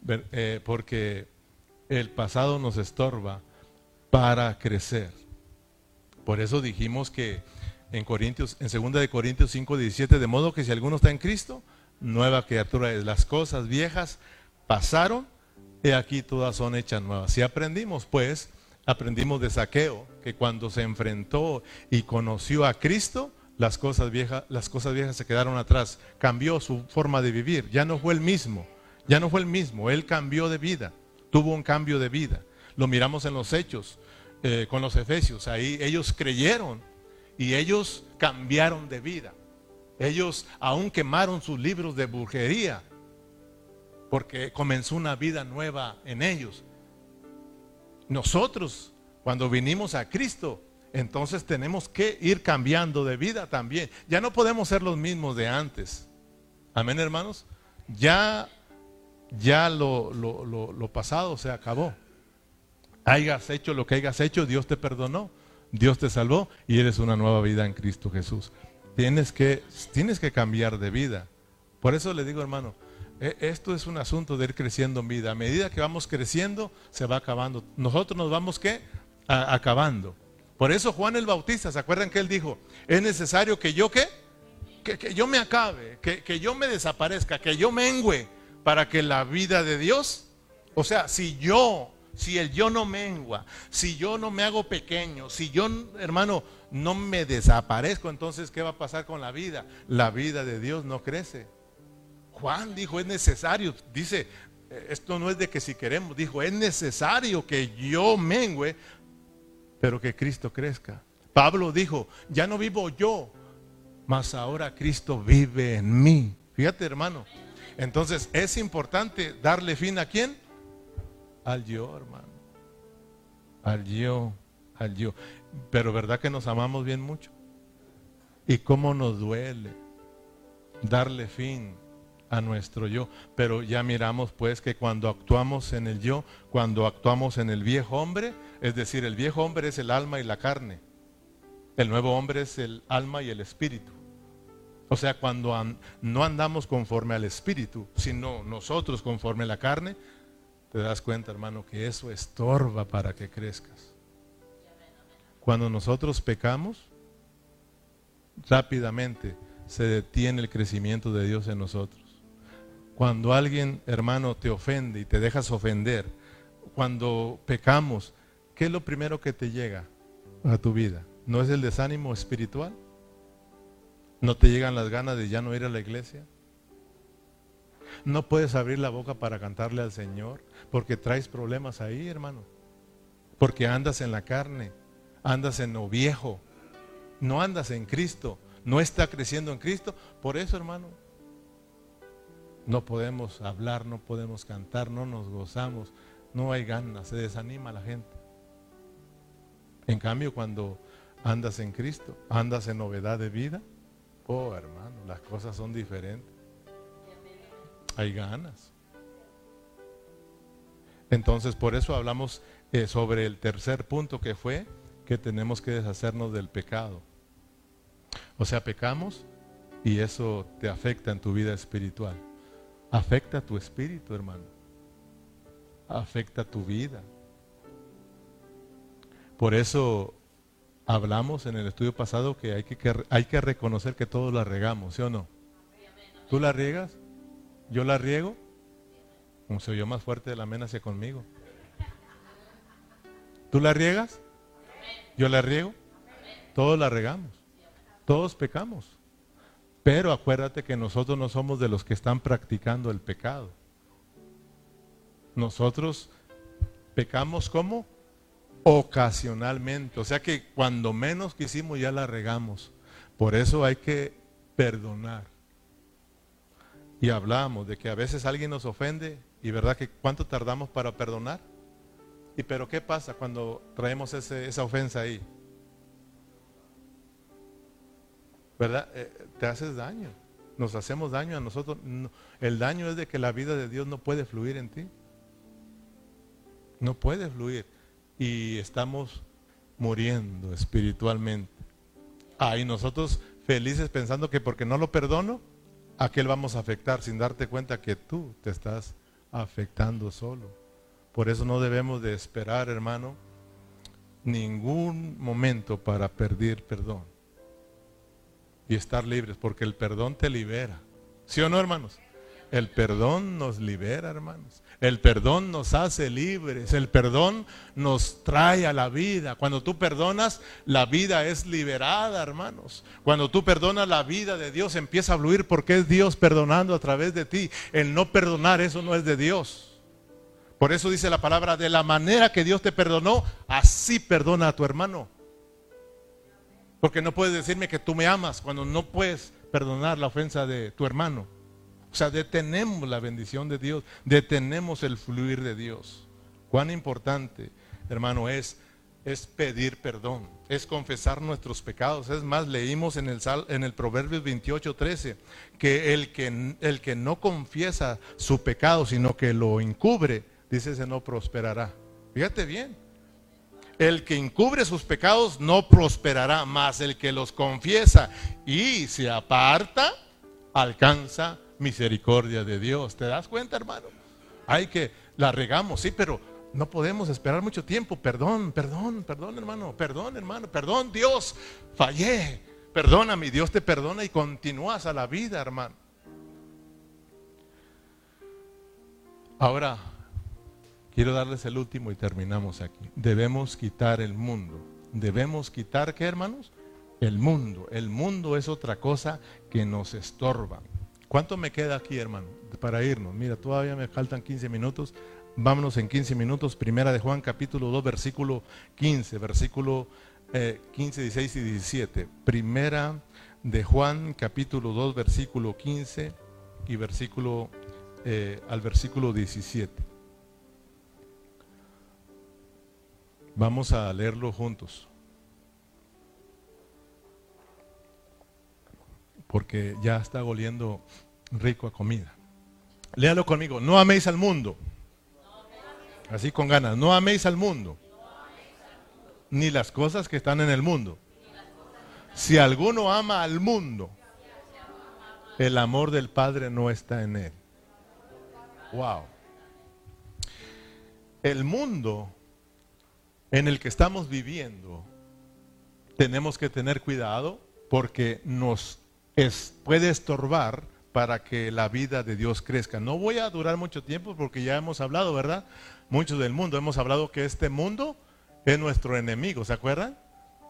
eh, porque el pasado nos estorba para crecer. Por eso dijimos que en Corintios, en 2 de Corintios 5, 17, de modo que si alguno está en Cristo, nueva criatura es. Las cosas viejas pasaron y aquí todas son hechas nuevas. Si aprendimos, pues, aprendimos de Saqueo, que cuando se enfrentó y conoció a Cristo, las cosas viejas, las cosas viejas se quedaron atrás. Cambió su forma de vivir. Ya no fue el mismo. Ya no fue el mismo. Él cambió de vida. Tuvo un cambio de vida. Lo miramos en los hechos eh, con los efesios. Ahí ellos creyeron y ellos cambiaron de vida. Ellos aún quemaron sus libros de brujería porque comenzó una vida nueva en ellos. Nosotros, cuando vinimos a Cristo, entonces tenemos que ir cambiando de vida también. Ya no podemos ser los mismos de antes. Amén, hermanos. Ya, ya lo, lo pasado se acabó. Hayas hecho lo que hayas hecho, Dios te perdonó, Dios te salvó y eres una nueva vida en Cristo Jesús. Tienes que, tienes que cambiar de vida. Por eso le digo, hermano, e, esto es un asunto de ir creciendo en vida. A medida que vamos creciendo, se va acabando. Nosotros nos vamos ¿qué? acabando. Por eso Juan el Bautista, ¿se acuerdan que él dijo? Es necesario que yo qué? Que, yo me acabe, que, que yo me desaparezca, que yo mengüe para que la vida de Dios, o sea, si yo si el yo no mengua, si yo no me hago pequeño, si yo, hermano, no me desaparezco, entonces, ¿qué va a pasar con la vida? La vida de Dios no crece. Juan dijo, es necesario, dice, esto no es de que si queremos, dijo, es necesario que yo mengüe, pero que Cristo crezca. Pablo dijo, ya no vivo yo, mas ahora Cristo vive en mí. Fíjate, hermano. Entonces, es importante darle fin a quién? al yo, hermano. Al yo, al yo. Pero ¿verdad que nos amamos bien mucho? Y cómo nos duele darle fin a nuestro yo. Pero ya miramos pues que cuando actuamos en el yo, cuando actuamos en el viejo hombre, es decir, el viejo hombre es el alma y la carne. El nuevo hombre es el alma y el espíritu. O sea, cuando no andamos conforme al espíritu, sino nosotros conforme a la carne, te das cuenta, hermano, que eso estorba para que crezcas. Cuando nosotros pecamos, rápidamente se detiene el crecimiento de Dios en nosotros. Cuando alguien, hermano, te ofende y te dejas ofender, cuando pecamos, ¿qué es lo primero que te llega a tu vida? ¿No es el desánimo espiritual? ¿No te llegan las ganas de ya no ir a la iglesia? ¿No puedes abrir la boca para cantarle al Señor? Porque traes problemas ahí, hermano. Porque andas en la carne, andas en lo viejo, no andas en Cristo, no está creciendo en Cristo. Por eso, hermano, no podemos hablar, no podemos cantar, no nos gozamos, no hay ganas, se desanima la gente. En cambio, cuando andas en Cristo, andas en novedad de vida, oh hermano, las cosas son diferentes. Hay ganas. Entonces, por eso hablamos eh, sobre el tercer punto que fue que tenemos que deshacernos del pecado. O sea, pecamos y eso te afecta en tu vida espiritual. Afecta tu espíritu, hermano. Afecta tu vida. Por eso hablamos en el estudio pasado que hay que, hay que reconocer que todos la regamos, ¿sí o no? ¿Tú la riegas? ¿Yo la riego? Como se oyó más fuerte de la mena hacia conmigo. ¿Tú la riegas? ¿Yo la riego? Todos la regamos. Todos pecamos. Pero acuérdate que nosotros no somos de los que están practicando el pecado. Nosotros pecamos como ocasionalmente. O sea que cuando menos quisimos ya la regamos. Por eso hay que perdonar. Y hablamos de que a veces alguien nos ofende y verdad que cuánto tardamos para perdonar. ¿Y pero qué pasa cuando traemos esa ofensa ahí? ¿Verdad? Eh, te haces daño. Nos hacemos daño a nosotros. el daño es de que la vida de Dios no puede fluir en ti. No puede fluir. Y estamos muriendo espiritualmente. Ah, y nosotros felices pensando que porque no lo perdono, ¿a le vamos a afectar sin darte cuenta que tú te estás afectando solo? Por eso no debemos de esperar, hermano, ningún momento para pedir perdón. y estar libres, porque el perdón te libera. ¿Sí o no, hermanos? El perdón nos libera, hermanos. El perdón nos hace libres. El perdón nos trae a la vida. Cuando tú perdonas, la vida es liberada, hermanos. Cuando tú perdonas, la vida de Dios empieza a fluir porque es Dios perdonando a través de ti. El no perdonar, eso no es de Dios. Por eso dice la palabra, de la manera que Dios te perdonó, así perdona a tu hermano. Porque no puedes decirme que tú me amas cuando no puedes perdonar la ofensa de tu hermano. O sea, detenemos la bendición de Dios, detenemos el fluir de Dios. Cuán importante, hermano, es, es pedir perdón, es confesar nuestros pecados. Es más, leímos en el, en el Proverbios 28, 13, que el, que el que no confiesa su pecado, sino que lo encubre, dice, ese no prosperará. Fíjate bien. El que encubre sus pecados no prosperará, más el que los confiesa y se aparta, alcanza misericordia de Dios. ¿Te das cuenta, hermano? Hay que, la regamos, sí, pero no podemos esperar mucho tiempo. Perdón, perdón, perdón, hermano, perdón, hermano, perdón, Dios, fallé. Perdona, mi Dios te perdona y continúas a la vida, hermano. Ahora, quiero darles el último y terminamos aquí. Debemos quitar el mundo. Debemos quitar, ¿qué, hermanos? El mundo. El mundo es otra cosa que nos estorba. ¿Cuánto me queda aquí, hermano, para irnos? Mira, todavía me faltan 15 minutos. Vámonos en 15 minutos. Primera de Juan, capítulo 2, versículo 15, versículo 15, 16 y 17. Primera de Juan, capítulo 2, versículo 15 y versículo eh, al versículo 17. Vamos a leerlo juntos. porque ya está oliendo rico a comida. Léalo conmigo, no améis al mundo. Así con ganas, no améis al mundo. Ni las cosas que están en el mundo. Si alguno ama al mundo, el amor del Padre no está en él. Wow. El mundo en el que estamos viviendo, tenemos que tener cuidado porque nos puede estorbar para que la vida de Dios crezca. No voy a durar mucho tiempo porque ya hemos hablado, ¿verdad? Muchos del mundo. Hemos hablado que este mundo es nuestro enemigo, ¿se acuerdan?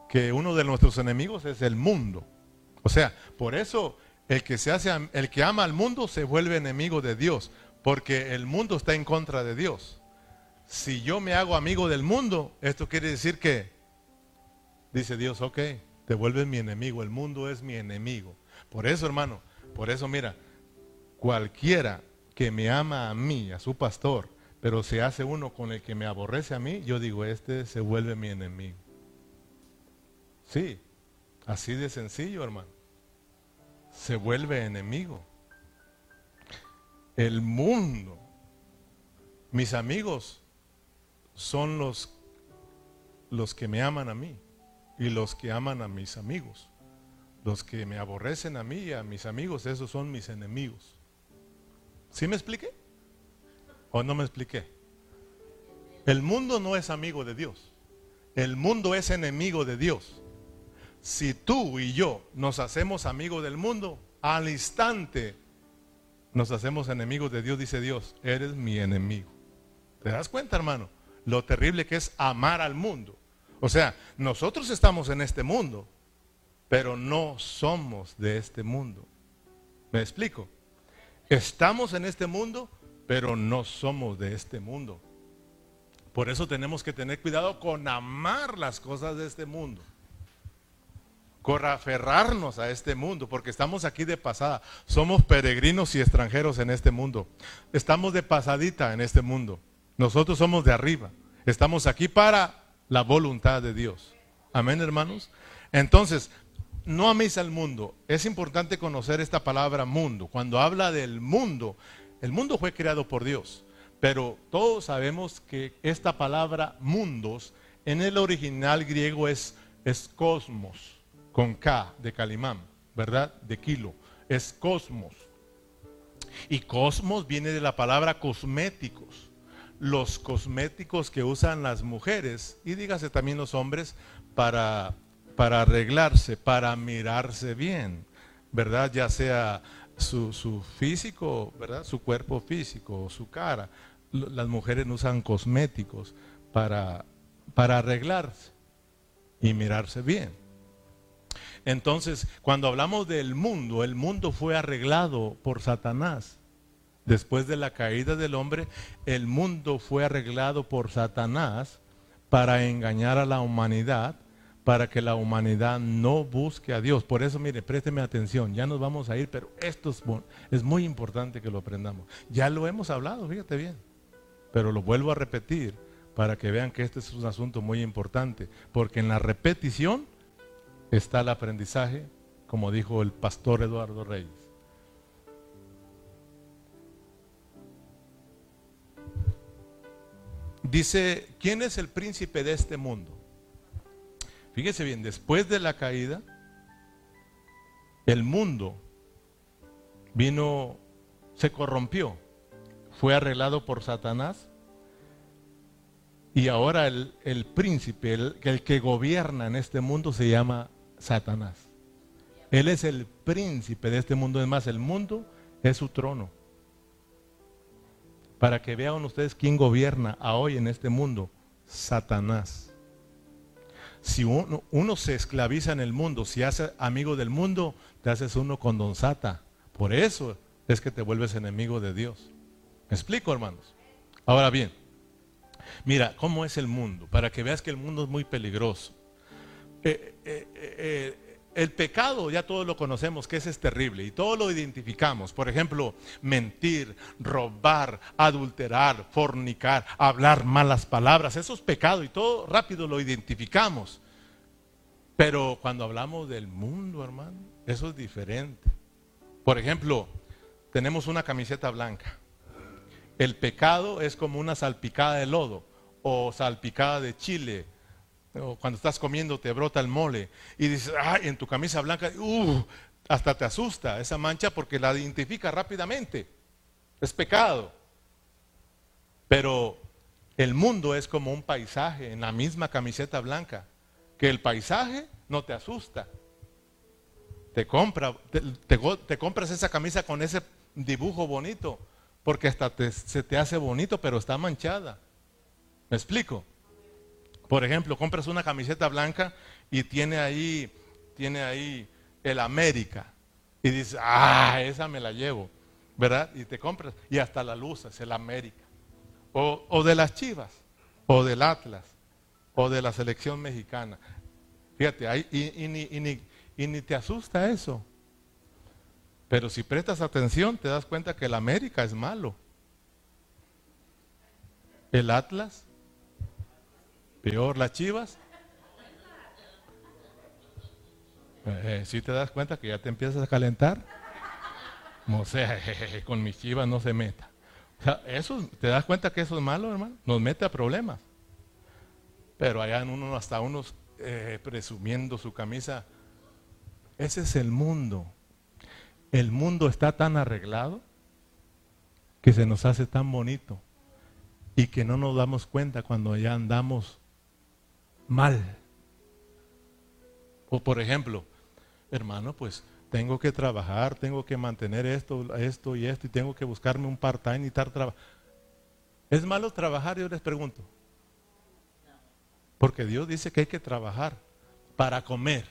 Que uno de nuestros enemigos es el mundo. O sea, por eso el que se hace el que ama al mundo se vuelve enemigo de Dios, porque el mundo está en contra de Dios. Si yo me hago amigo del mundo, esto quiere decir que dice Dios, ok, te vuelves mi enemigo, el mundo es mi enemigo. Por eso, hermano, por eso mira, cualquiera que me ama a mí, a su pastor, pero se hace uno con el que me aborrece a mí, yo digo, este se vuelve mi enemigo. Sí, así de sencillo, hermano. Se vuelve enemigo. El mundo, mis amigos, son los, los que me aman a mí y los que aman a mis amigos. Los que me aborrecen a mí y a mis amigos, esos son mis enemigos. ¿Sí me expliqué? ¿O no me expliqué? El mundo no es amigo de Dios. El mundo es enemigo de Dios. Si tú y yo nos hacemos amigos del mundo, al instante nos hacemos enemigos de Dios, dice Dios, eres mi enemigo. ¿Te das cuenta, hermano? Lo terrible que es amar al mundo. O sea, nosotros estamos en este mundo, pero no somos de este mundo. ¿Me explico? Estamos en este mundo, pero no somos de este mundo. Por eso tenemos que tener cuidado con amar las cosas de este mundo. Con aferrarnos a este mundo, porque estamos aquí de pasada. Somos peregrinos y extranjeros en este mundo. Estamos de pasadita en este mundo. Nosotros somos de arriba. Estamos aquí para la voluntad de Dios. Amén, hermanos. Entonces, no améis al mundo. Es importante conocer esta palabra mundo. Cuando habla del mundo, el mundo fue creado por Dios, pero todos sabemos que esta palabra mundos en el original griego es, es cosmos, con K de Calimán, ¿verdad? De kilo. Es cosmos. Y cosmos viene de la palabra cosméticos. Los cosméticos que usan las mujeres y dígase también los hombres para para arreglarse, para mirarse bien, ¿verdad? Ya sea su, su físico, ¿verdad? Su cuerpo físico, su cara. Las mujeres usan cosméticos para, para arreglarse y mirarse bien. Entonces, cuando hablamos del mundo, el mundo fue arreglado por Satanás. Después de la caída del hombre, el mundo fue arreglado por Satanás para engañar a la humanidad, para que la humanidad no busque a Dios. Por eso, mire, présteme atención, ya nos vamos a ir, pero esto es, muy importante que lo aprendamos. Ya lo hemos hablado, fíjate bien, pero lo vuelvo a repetir para que vean que este es un asunto muy importante, porque en la repetición está el aprendizaje, como dijo el pastor Eduardo Reyes. Dice, ¿quién es el príncipe de este mundo? Fíjese bien, después de la caída, el mundo vino, se corrompió, fue arreglado por Satanás y ahora el, príncipe, el, el que gobierna en este mundo se llama Satanás. Él es el príncipe de este mundo. Es más, el mundo es su trono. Para que vean ustedes quién gobierna hoy en este mundo. Satanás. Si uno, se esclaviza en el mundo, si hace amigo del mundo, te haces uno con Don Sata. Por eso es que te vuelves enemigo de Dios. ¿Me explico, hermanos? Ahora bien, mira, ¿cómo es el mundo? Para que veas que el mundo es muy peligroso. Eh, eh, eh, el pecado ya todos lo conocemos, que ese es terrible y todos lo identificamos. Por ejemplo, mentir, robar, adulterar, fornicar, hablar malas palabras, eso es pecado y todo rápido lo identificamos. Pero cuando hablamos del mundo, hermano, eso es diferente. Por ejemplo, tenemos una camiseta blanca. El pecado es como una salpicada de lodo o salpicada de chile o cuando estás comiendo te brota el mole y dices, ay, en tu camisa blanca, uh, hasta te asusta esa mancha porque la identifica rápidamente. Es pecado. Pero el mundo es como un paisaje en la misma camiseta blanca, que el paisaje no te asusta. Te, compra, te, compras esa camisa con ese dibujo bonito, porque hasta se te hace bonito, pero está manchada. ¿Me explico? Por ejemplo, compras una camiseta blanca y tiene ahí, tiene ahí el América. Y dices, ah, esa me la llevo. ¿Verdad? Y te compras. Y hasta la luz es el América. O, de las Chivas. O del Atlas. O de la selección mexicana. Fíjate, ahí, y, ni, ni, y ni te asusta eso. Pero si prestas atención, te das cuenta que el América es malo. El Atlas Peor las chivas. Eh, si te das cuenta que ya te empiezas a calentar. O sea, con mis chivas no se meta. O sea, eso, ¿te das cuenta que eso es malo, hermano? Nos mete a problemas. Pero allá en uno, hasta unos eh, presumiendo su camisa. Ese es el mundo. El mundo está tan arreglado que se nos hace tan bonito y que no nos damos cuenta cuando ya andamos mal. O por ejemplo, hermano, pues tengo que trabajar, tengo que mantener esto, esto y esto, y tengo que buscarme un part-time y estar trabajando. ¿Es malo trabajar? Yo les pregunto. Porque Dios dice que hay que trabajar para comer,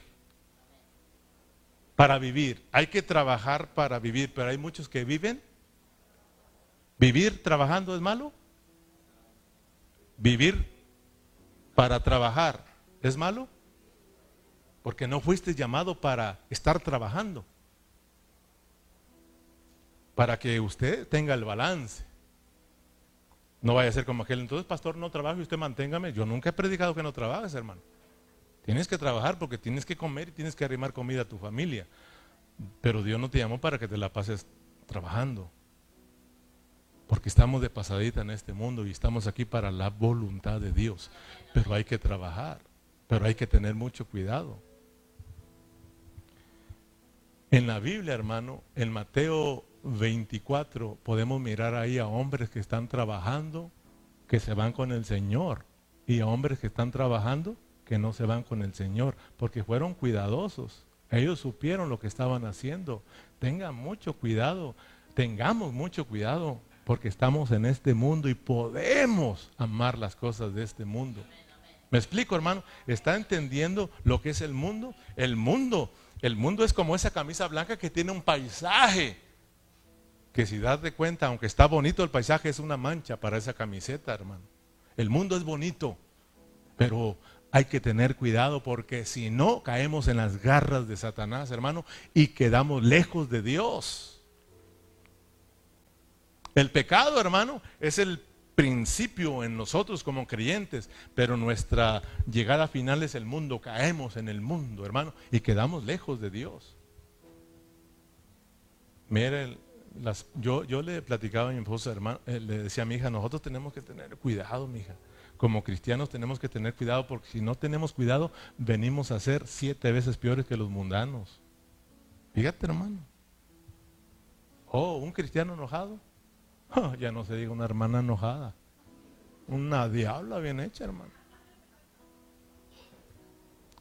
para vivir. Hay que trabajar para vivir, pero hay muchos que viven. ¿Vivir trabajando es malo? Vivir para trabajar, ¿es malo? Porque no fuiste llamado para estar trabajando. Para que usted tenga el balance. No vaya a ser como aquel, entonces pastor no trabaje y usted manténgame. Yo nunca he predicado que no trabajes, hermano. Tienes que trabajar porque tienes que comer y tienes que arrimar comida a tu familia. Pero Dios no te llamó para que te la pases trabajando. Porque estamos de pasadita en este mundo y estamos aquí para la voluntad de Dios. Pero hay que trabajar, pero hay que tener mucho cuidado. En la Biblia, hermano, en Mateo 24, podemos mirar ahí a hombres que están trabajando, que se van con el Señor, y a hombres que están trabajando, que no se van con el Señor, porque fueron cuidadosos. Ellos supieron lo que estaban haciendo. Tengan mucho cuidado, tengamos mucho cuidado, porque estamos en este mundo y podemos amar las cosas de este mundo. ¿Me explico, hermano? ¿Está entendiendo lo que es el mundo? El mundo, el mundo es como esa camisa blanca que tiene un paisaje. Que si das de cuenta, aunque está bonito el paisaje, es una mancha para esa camiseta, hermano. El mundo es bonito, pero hay que tener cuidado porque si no caemos en las garras de Satanás, hermano, y quedamos lejos de Dios. El pecado, hermano, es el principio en nosotros como creyentes, pero nuestra llegada final es el mundo, caemos en el mundo, hermano, y quedamos lejos de Dios. Mire, yo le platicaba a mi esposa, hermano, eh, le decía a mi hija, nosotros tenemos que tener cuidado, mi hija como cristianos tenemos que tener cuidado porque si no tenemos cuidado venimos a ser siete veces peores que los mundanos. Fíjate hermano. Oh, un cristiano enojado. Oh, ya no se diga una hermana enojada. Una diabla bien hecha, hermano.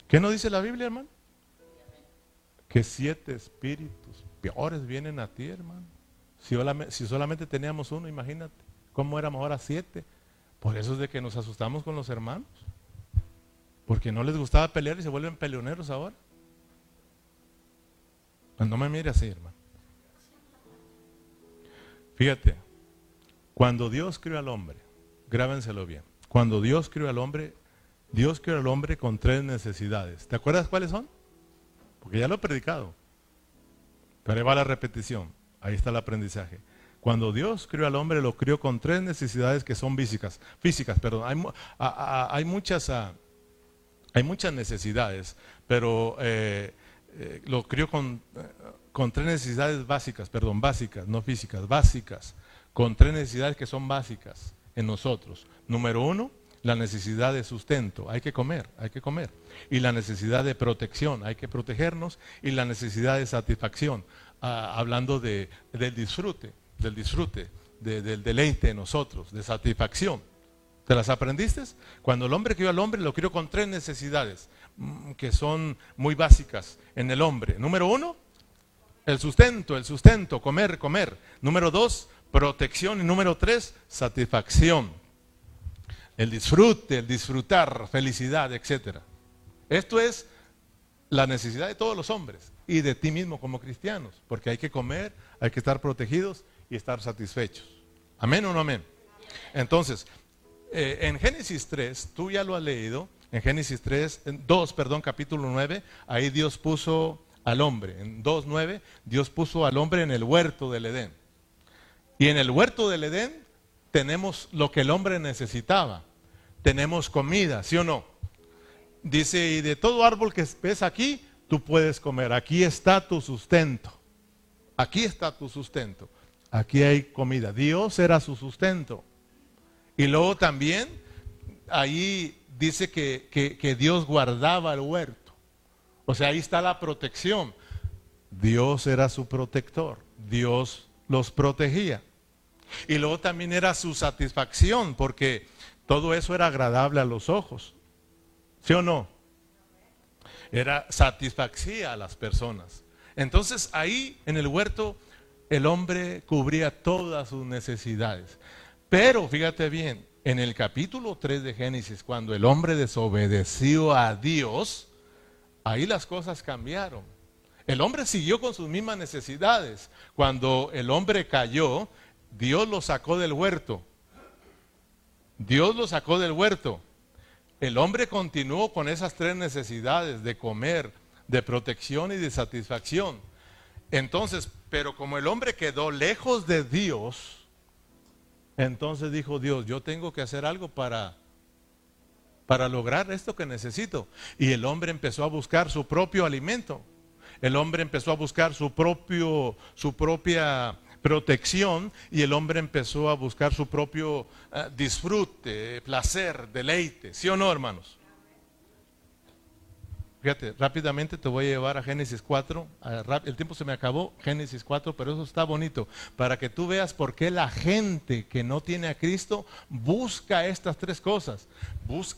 ¿Qué nos dice la Biblia, hermano? Que siete espíritus peores vienen a ti, hermano. Si solamente, si solamente teníamos uno, imagínate. ¿Cómo éramos ahora siete? Por eso es de que nos asustamos con los hermanos. Porque no les gustaba pelear y se vuelven peleoneros ahora. Pues no me mire así, hermano. Fíjate, cuando Dios creó al hombre, grábenselo bien. Cuando Dios creó al hombre, Dios creó al hombre con tres necesidades. ¿Te acuerdas cuáles son? Porque ya lo he predicado. Pero ahí va la repetición. Ahí está el aprendizaje. Cuando Dios crió al hombre, lo crió con tres necesidades que son físicas. Físicas, perdón. Hay, muchas, ah, hay muchas necesidades, pero eh, eh, lo crió con, eh, con tres necesidades básicas, perdón, básicas, no físicas, básicas. Con tres necesidades que son básicas en nosotros. Número uno, la necesidad de sustento, hay que comer, hay que comer. Y la necesidad de protección, hay que protegernos. Y la necesidad de satisfacción, ah, hablando de, del disfrute del disfrute, del deleite en nosotros, de satisfacción. ¿Te las aprendiste? Cuando el hombre crió al hombre, lo crió con tres necesidades mm, que son muy básicas en el hombre. Número uno, el sustento, el sustento, comer, comer. Número dos, protección. Y número tres, satisfacción. El disfrute, el disfrutar, felicidad, etc. Esto es la necesidad de todos los hombres y de ti mismo como cristianos, porque hay que comer, hay que estar protegidos y estar satisfechos. Amén o no amén. Entonces, eh, en Génesis 3, tú ya lo has leído, en Génesis 3, en 2, perdón, capítulo 9, ahí Dios puso al hombre, en 2.9, Dios puso al hombre en el huerto del Edén. Y en el huerto del Edén tenemos lo que el hombre necesitaba. Tenemos comida, ¿sí o no? Dice, y de todo árbol que ves aquí, tú puedes comer. Aquí está tu sustento. Aquí está tu sustento aquí hay comida. Dios era su sustento. Y luego también ahí dice que, Dios guardaba el huerto. O sea, ahí está la protección. Dios era su protector. Dios los protegía. Y luego también era su satisfacción, porque todo eso era agradable a los ojos. ¿Sí o no? Era satisfacía a las personas. Entonces ahí en el huerto el hombre cubría todas sus necesidades. Pero fíjate bien, en el capítulo 3 de Génesis, cuando el hombre desobedeció a Dios, ahí las cosas cambiaron. El hombre siguió con sus mismas necesidades. Cuando el hombre cayó, Dios lo sacó del huerto. Dios lo sacó del huerto. El hombre continuó con esas tres necesidades de comer, de protección y de satisfacción. Entonces, pero como el hombre quedó lejos de Dios, entonces dijo Dios, yo tengo que hacer algo para para lograr esto que necesito. Y el hombre empezó a buscar su propio alimento. El hombre empezó a buscar su propio su propia protección y el hombre empezó a buscar su propio eh, disfrute, placer, deleite. ¿Sí o no, hermanos? Fíjate, rápidamente te voy a llevar a Génesis 4. El tiempo se me acabó, Génesis 4, pero eso está bonito. Para que tú veas por qué la gente que no tiene a Cristo busca estas tres cosas.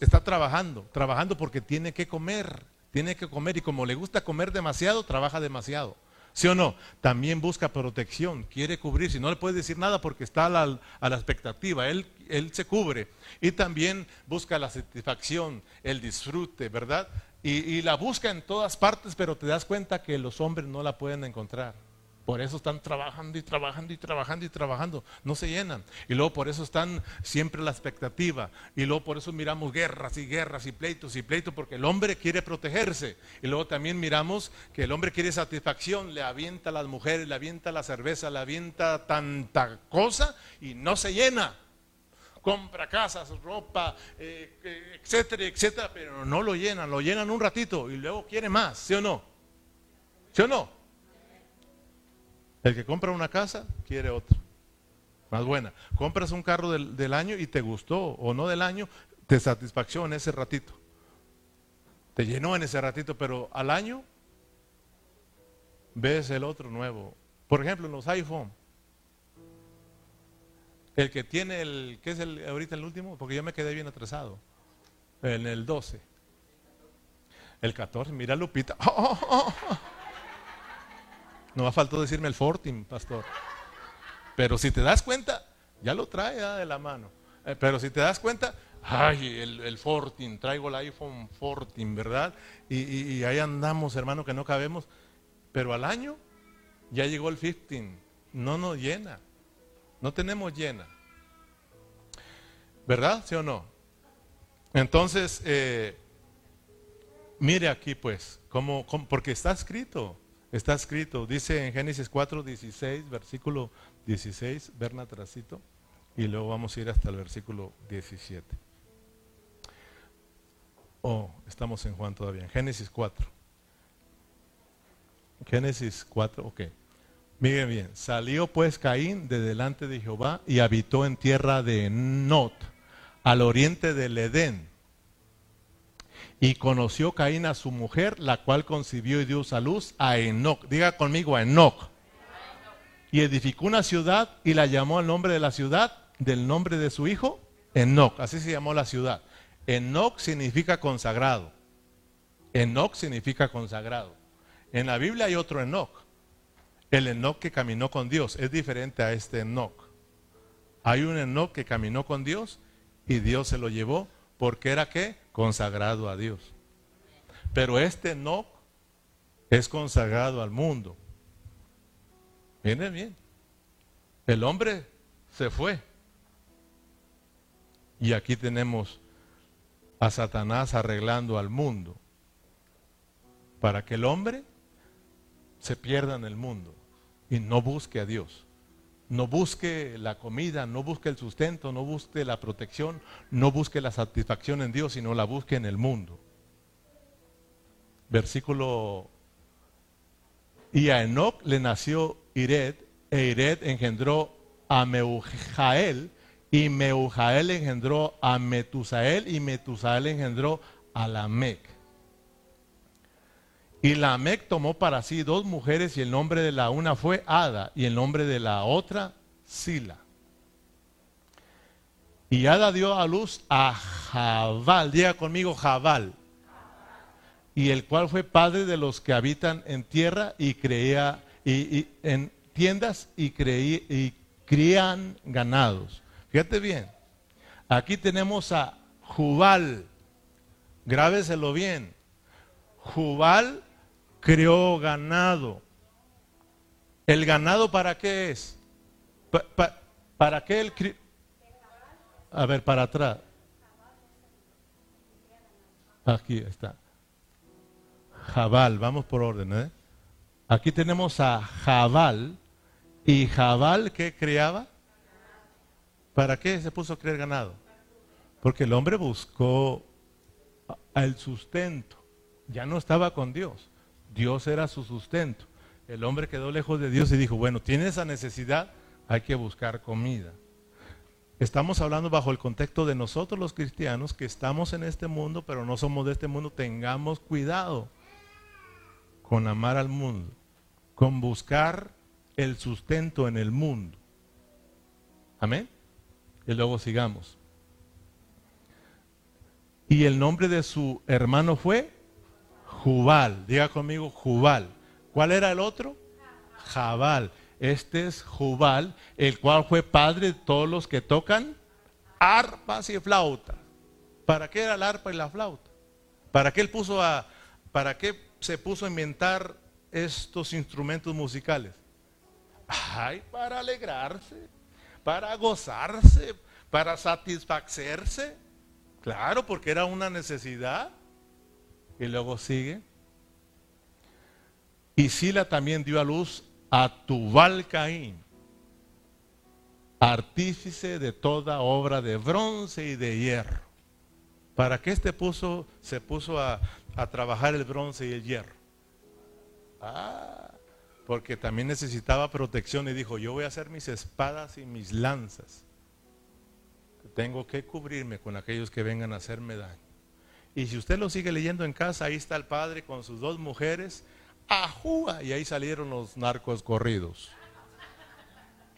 está trabajando, trabajando porque tiene que comer, tiene que comer y como le gusta comer demasiado, trabaja demasiado. ¿Sí o no? También busca protección, quiere cubrirse. No le puede decir nada porque está a la, a la expectativa. Él, él se cubre. Y también busca la satisfacción, el disfrute, ¿verdad? Y, la busca en todas partes, pero te das cuenta que los hombres no la pueden encontrar. Por eso están trabajando y trabajando y trabajando y trabajando. No se llenan. Y luego por eso están siempre la expectativa. Y luego por eso miramos guerras y guerras y pleitos y pleitos, porque el hombre quiere protegerse. Y luego también miramos que el hombre quiere satisfacción. Le avienta a las mujeres, le avienta la cerveza, le avienta tanta cosa y no se llena compra casas, ropa, eh, etcétera, etcétera, pero no lo llenan, lo llenan un ratito y luego quiere más, ¿sí o no? ¿Sí o no? El que compra una casa quiere otra, más buena. Compras un carro del, del año y te gustó o no del año, te satisfacción ese ratito. Te llenó en ese ratito, pero al año ves el otro nuevo. Por ejemplo, en los iPhone el que tiene el, ¿qué es el, ahorita el último? Porque yo me quedé bien atrasado. En el 12. El 14, mira Lupita. No me faltó decirme el 14, pastor. Pero si te das cuenta, ya lo trae de la mano. Eh, pero si te das cuenta, ay, el, el 14, traigo el iPhone 14, ¿verdad? Y, ahí andamos, hermano, que no cabemos. Pero al año ya llegó el 15. No nos llena. No tenemos llena. ¿Verdad? ¿Sí o no? Entonces, eh, mire aquí pues, porque está escrito, está escrito, dice en Génesis 4, 16, versículo 16, Berna tracito, y luego vamos a ir hasta el versículo 17. Oh, estamos en Juan todavía, en Génesis 4. Génesis 4, ok. Miren bien, salió pues Caín de delante de Jehová y habitó en tierra de Not, al oriente del Edén. Y conoció Caín a su mujer, la cual concibió y dio a luz a Enoch. Diga conmigo a. Y edificó una ciudad y la llamó al nombre de la ciudad, del nombre de su hijo, Enoch. Así se llamó la ciudad. Enoch significa consagrado. Enoch significa consagrado. En la Biblia hay otro Enoch. El Enoch que caminó con Dios es diferente a este Enoch. Hay un Enoch que caminó con Dios y Dios se lo llevó porque era que consagrado a Dios. Pero este Enoch es consagrado al mundo. Miren bien. El hombre se fue. Y aquí tenemos a Satanás arreglando al mundo para que el hombre se pierda en el mundo y no busque a Dios. No busque la comida, no busque el sustento, no busque la protección, no busque la satisfacción en Dios, sino la busque en el mundo. Versículo. Y a Enoch le nació Ired, e Ired engendró a Meujael, y Meujael engendró a Metusael, y Metusael engendró a Lamec. Y Lamec tomó para sí dos mujeres y el nombre de la una fue Ada y el nombre de la otra Sila. Y Ada dio a luz a Jabal, diga conmigo Jabal, y el cual fue padre de los que habitan en tierra y creía y, en tiendas y, creí, y crían ganados. Fíjate bien, aquí tenemos a Jubal, grábeselo bien. Jubal crió ganado. ¿El ganado para qué es? ¿Para qué el? A ver, para atrás. Aquí está. Jabal, vamos por orden. ¿eh? Aquí tenemos a Jabal. ¿Y Jabal qué criaba? ¿Para qué se puso a criar ganado? Porque el hombre buscó el sustento. Ya no estaba con Dios. Dios era su sustento. El hombre quedó lejos de Dios y dijo, bueno, tiene esa necesidad, hay que buscar comida. Estamos hablando bajo el contexto de nosotros los cristianos que estamos en este mundo, pero no somos de este mundo. Tengamos cuidado con amar al mundo, con buscar el sustento en el mundo. Amén. Y luego sigamos. Y el nombre de su hermano fue Jubal. Diga conmigo, Jubal. ¿Cuál era el otro? Jabal. Este es Jubal, el cual fue padre de todos los que tocan arpas y flautas. ¿Para qué era el arpa y la flauta? ¿Para qué él puso a, para qué se puso a inventar estos instrumentos musicales? Ay, para alegrarse, para gozarse, para satisfacerse. Claro, porque era una necesidad. Y luego sigue. Y Sila también dio a luz a Tubal Caín, artífice de toda obra de bronce y de hierro. ¿Para qué este puso, se puso a, a trabajar el bronce y el hierro? Ah, porque también necesitaba protección y dijo, yo voy a hacer mis espadas y mis lanzas. Tengo que cubrirme con aquellos que vengan a hacerme daño. Y si usted lo sigue leyendo en casa, ahí está el padre con sus dos mujeres ¡Ajúa! Y ahí salieron los narcos corridos.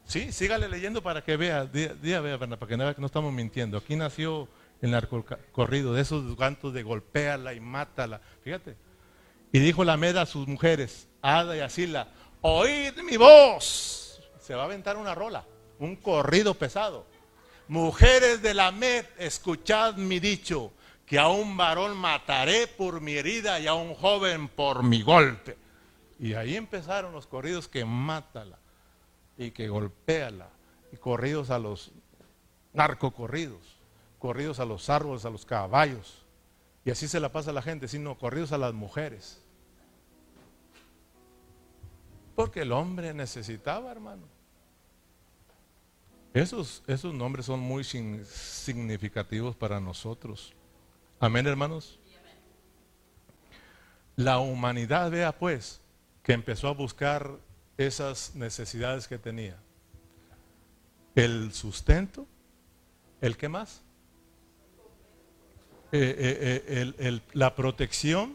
Sí, sígale leyendo para que vea, día, vea, para que que no estamos mintiendo. Aquí nació el narco corrido, de esos cantos de golpéala y mátala. Fíjate. Y dijo la Meda a sus mujeres, Ada y Asila, oíd mi voz. Se va a aventar una rola, un corrido pesado. Mujeres de la Med, escuchad mi dicho que a un varón mataré por mi herida y a un joven por mi golpe. Y ahí empezaron los corridos que mátala y que golpéala. Y corridos a los narcocorridos, corridos a los árboles, a los caballos. Y así se la pasa a la gente, sino corridos a las mujeres. Porque el hombre necesitaba, hermano. Esos, esos nombres son muy significativos para nosotros. Amén, hermanos. La humanidad, vea pues, que empezó a buscar esas necesidades que tenía. El sustento, ¿el qué más? Eh, eh, eh, la protección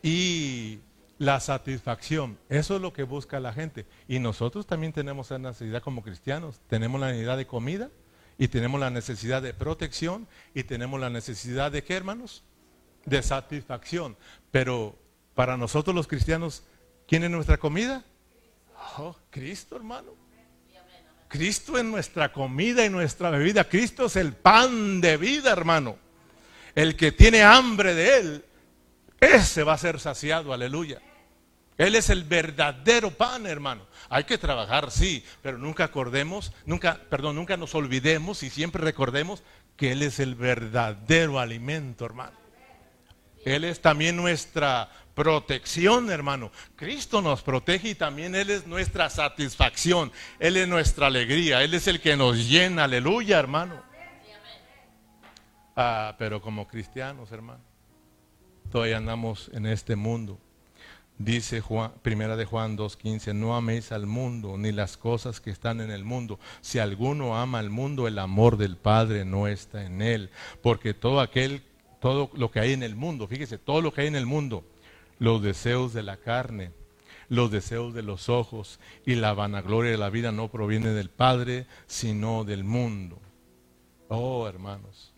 y la satisfacción. Eso es lo que busca la gente. Y nosotros también tenemos esa necesidad como cristianos. Tenemos la necesidad de comida, y tenemos la necesidad de protección y tenemos la necesidad de qué, hermanos? De satisfacción. Pero para nosotros los cristianos, ¿quién es nuestra comida? Oh, Cristo, hermano. Cristo es nuestra comida y nuestra bebida. Cristo es el pan de vida, hermano. El que tiene hambre de Él, ese va a ser saciado, aleluya. Él es el verdadero pan, hermano. Hay que trabajar, sí, pero nunca acordemos, nunca, perdón, nunca nos olvidemos y siempre recordemos que Él es el verdadero alimento, hermano. Él es también nuestra protección, hermano. Cristo nos protege y también Él es nuestra satisfacción. Él es nuestra alegría. Él es el que nos llena, aleluya, hermano. Ah, pero como cristianos, hermano, todavía andamos en este mundo Dice Juan, primera de Juan 2.15, no améis al mundo ni las cosas que están en el mundo. Si alguno ama al mundo, el amor del Padre no está en él. Porque todo aquel, todo lo que hay en el mundo, fíjese, todo lo que hay en el mundo, los deseos de la carne, los deseos de los ojos y la vanagloria de la vida no proviene del Padre, sino del mundo. Oh, hermanos,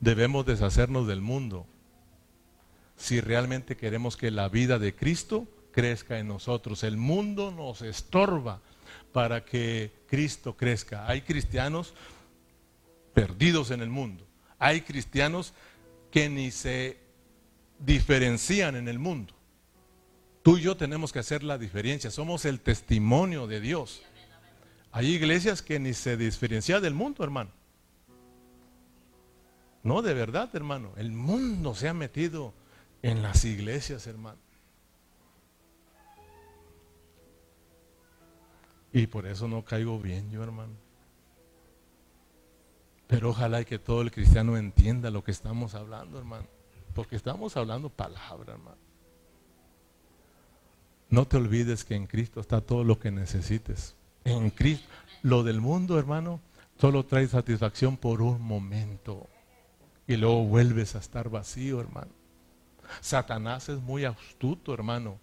debemos deshacernos del mundo si realmente queremos que la vida de Cristo crezca en nosotros. El mundo nos estorba para que Cristo crezca. Hay cristianos perdidos en el mundo. Hay cristianos que ni se diferencian en el mundo. Tú y yo tenemos que hacer la diferencia. Somos el testimonio de Dios. Hay iglesias que ni se diferencian del mundo, hermano. No, de verdad, hermano. El mundo se ha metido en las iglesias, hermano. Y por eso no caigo bien yo, hermano. Pero ojalá que todo el cristiano entienda lo que estamos hablando, hermano. Porque estamos hablando palabra, hermano. No te olvides que en Cristo está todo lo que necesites. En Cristo. Lo del mundo, hermano, solo trae satisfacción por un momento. Y luego vuelves a estar vacío, hermano. Satanás es muy astuto, hermano.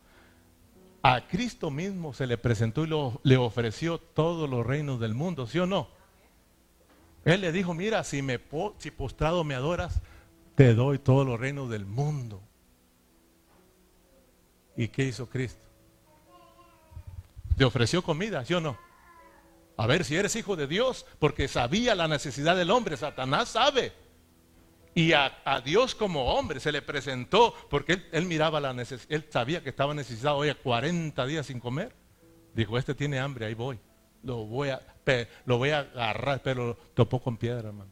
A Cristo mismo se le presentó y le ofreció todos los reinos del mundo, ¿sí o no? Él le dijo, mira, si, me, si postrado me adoras, te doy todos los reinos del mundo. ¿Y qué hizo Cristo? Le ofreció comida, ¿sí o no? A ver si eres hijo de Dios, porque sabía la necesidad del hombre, Satanás sabe. Y a, Dios como hombre se le presentó, porque él, miraba la necesidad, él sabía que estaba necesitado, hoy 40 días sin comer. Dijo, este tiene hambre, ahí voy. Lo voy a, lo voy a agarrar, pero topó con piedra, hermano.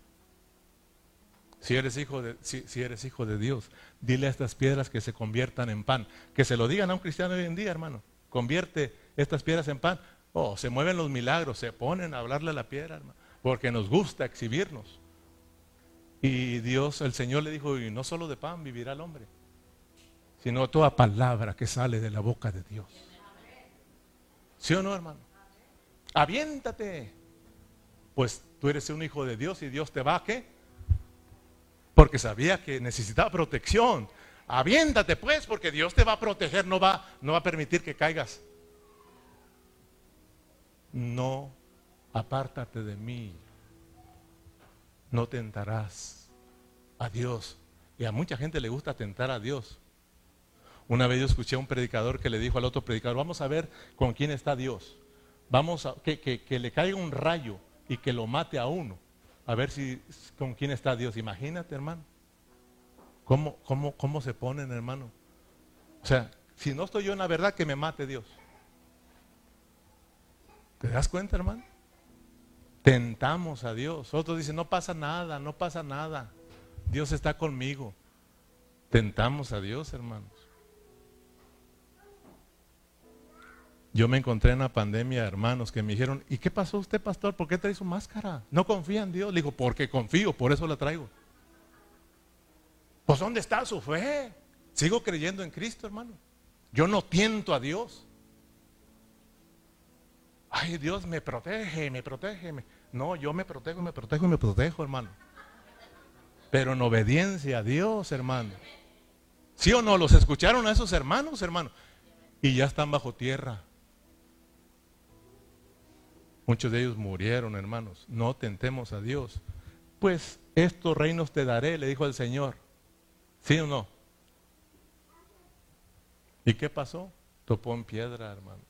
Si eres, hijo de, si, eres hijo de Dios, dile a estas piedras que se conviertan en pan. Que se lo digan a un cristiano hoy en día, hermano. Convierte estas piedras en pan. Oh, se mueven los milagros, se ponen a hablarle a la piedra, hermano. Porque nos gusta exhibirnos. Y Dios, el Señor le dijo, y no solo de pan vivirá el hombre, sino toda palabra que sale de la boca de Dios. ¿Sí o no, hermano? Aviéntate. Pues tú eres un hijo de Dios y Dios te va a qué? Porque sabía que necesitaba protección. Aviéntate pues, porque Dios te va a proteger, no va, no va a permitir que caigas. No, apártate de mí, no tentarás a Dios. Y a mucha gente le gusta tentar a Dios. Una vez yo escuché a un predicador que le dijo al otro predicador, vamos a ver con quién está Dios. Vamos a que, que, le caiga un rayo y que lo mate a uno. A ver si con quién está Dios. Imagínate, hermano. ¿Cómo, cómo, cómo se ponen, hermano? O sea, si no estoy yo en la verdad, que me mate Dios. ¿Te das cuenta, hermano? Tentamos a Dios. Otros dicen, no pasa nada, no pasa nada. Dios está conmigo. Tentamos a Dios, hermanos. Yo me encontré en la pandemia, hermanos, que me dijeron, ¿y qué pasó usted, pastor? ¿Por qué trae su máscara? ¿No confía en Dios? Le digo, porque confío, por eso la traigo. Pues ¿dónde está su fe? Sigo creyendo en Cristo, hermano. Yo no tiento a Dios. Ay, Dios me protege, me protege. No, yo me protejo, me protejo y me protejo, hermano. Pero en obediencia a Dios, hermano. ¿Sí o no? ¿Los escucharon a esos hermanos, hermano? Y ya están bajo tierra. Muchos de ellos murieron, hermanos. No tentemos a Dios. Pues estos reinos te daré, le dijo el Señor. ¿Sí o no? ¿Y qué pasó? Topó en piedra, hermano.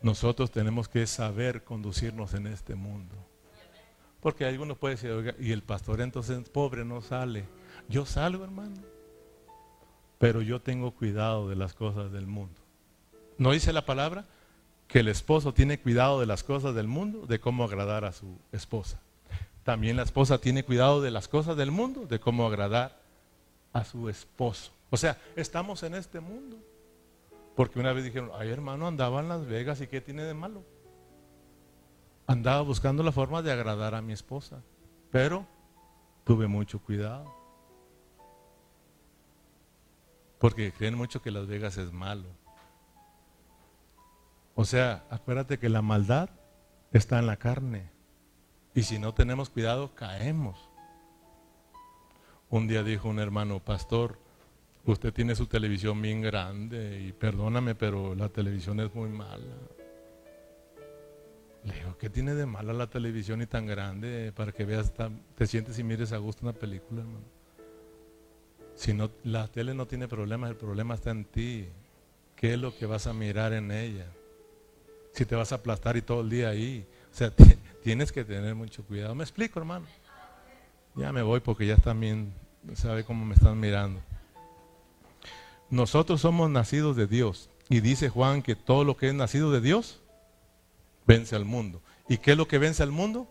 Nosotros tenemos que saber conducirnos en este mundo. Porque algunos pueden decir, y el pastor entonces pobre no sale. Yo salgo, hermano. Pero yo tengo cuidado de las cosas del mundo. ¿No dice la palabra? Que el esposo tiene cuidado de las cosas del mundo, de cómo agradar a su esposa. También la esposa tiene cuidado de las cosas del mundo, de cómo agradar a su esposo. O sea, estamos en este mundo. Porque una vez dijeron, ay hermano, andaba en Las Vegas y qué tiene de malo. Andaba buscando la forma de agradar a mi esposa, pero tuve mucho cuidado. Porque creen mucho que Las Vegas es malo. O sea, acuérdate que la maldad está en la carne. Y si no tenemos cuidado, caemos. Un día dijo un hermano, pastor, usted tiene su televisión bien grande y perdóname, pero la televisión es muy mala. Le digo, ¿qué tiene de mala la televisión y tan grande para que veas, te sientes y mires a gusto una película, hermano? Si no, la tele no tiene problemas, el problema está en ti. ¿Qué es lo que vas a mirar en ella? Si te vas a aplastar y todo el día ahí. O sea, tienes que tener mucho cuidado. ¿Me explico, hermano? Ya me voy porque ya también sabe cómo me están mirando. Nosotros somos nacidos de Dios. Y dice Juan que todo lo que es nacido de Dios vence al mundo. ¿Y qué es lo que vence al mundo?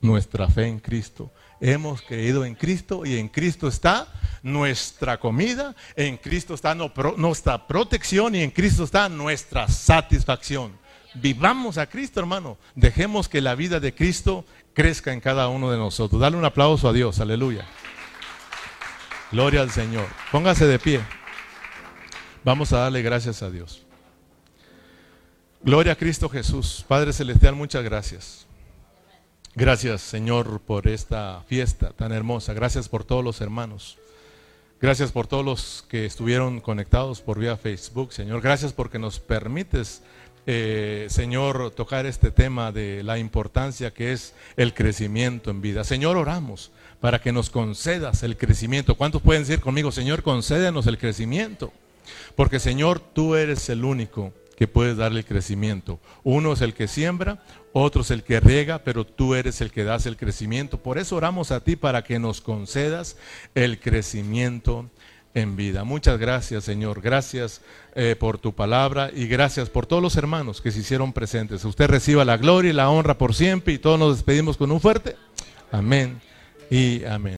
Nuestra fe en Cristo. Hemos creído en Cristo y en Cristo está nuestra comida, en Cristo está nuestra protección y en Cristo está nuestra satisfacción. Vivamos a Cristo, hermano. Dejemos que la vida de Cristo crezca en cada uno de nosotros. Dale un aplauso a Dios, aleluya. Gloria al Señor. Póngase de pie. Vamos a darle gracias a Dios. Gloria a Cristo Jesús. Padre Celestial, muchas gracias. Gracias, Señor, por esta fiesta tan hermosa. Gracias por todos los hermanos. Gracias por todos los que estuvieron conectados por vía Facebook, Señor. Gracias porque nos permites, eh, Señor, tocar este tema de la importancia que es el crecimiento en vida. Señor, oramos para que nos concedas el crecimiento. ¿Cuántos pueden decir conmigo, Señor, concédenos el crecimiento? Porque, Señor, tú eres el único que puedes darle el crecimiento. Uno es el que siembra, otro es el que riega, pero tú eres el que das el crecimiento. Por eso oramos a ti para que nos concedas el crecimiento en vida. Muchas gracias, Señor. Gracias eh, por tu palabra y gracias por todos los hermanos que se hicieron presentes. Usted reciba la gloria y la honra por siempre y todos nos despedimos con un fuerte amén y amén.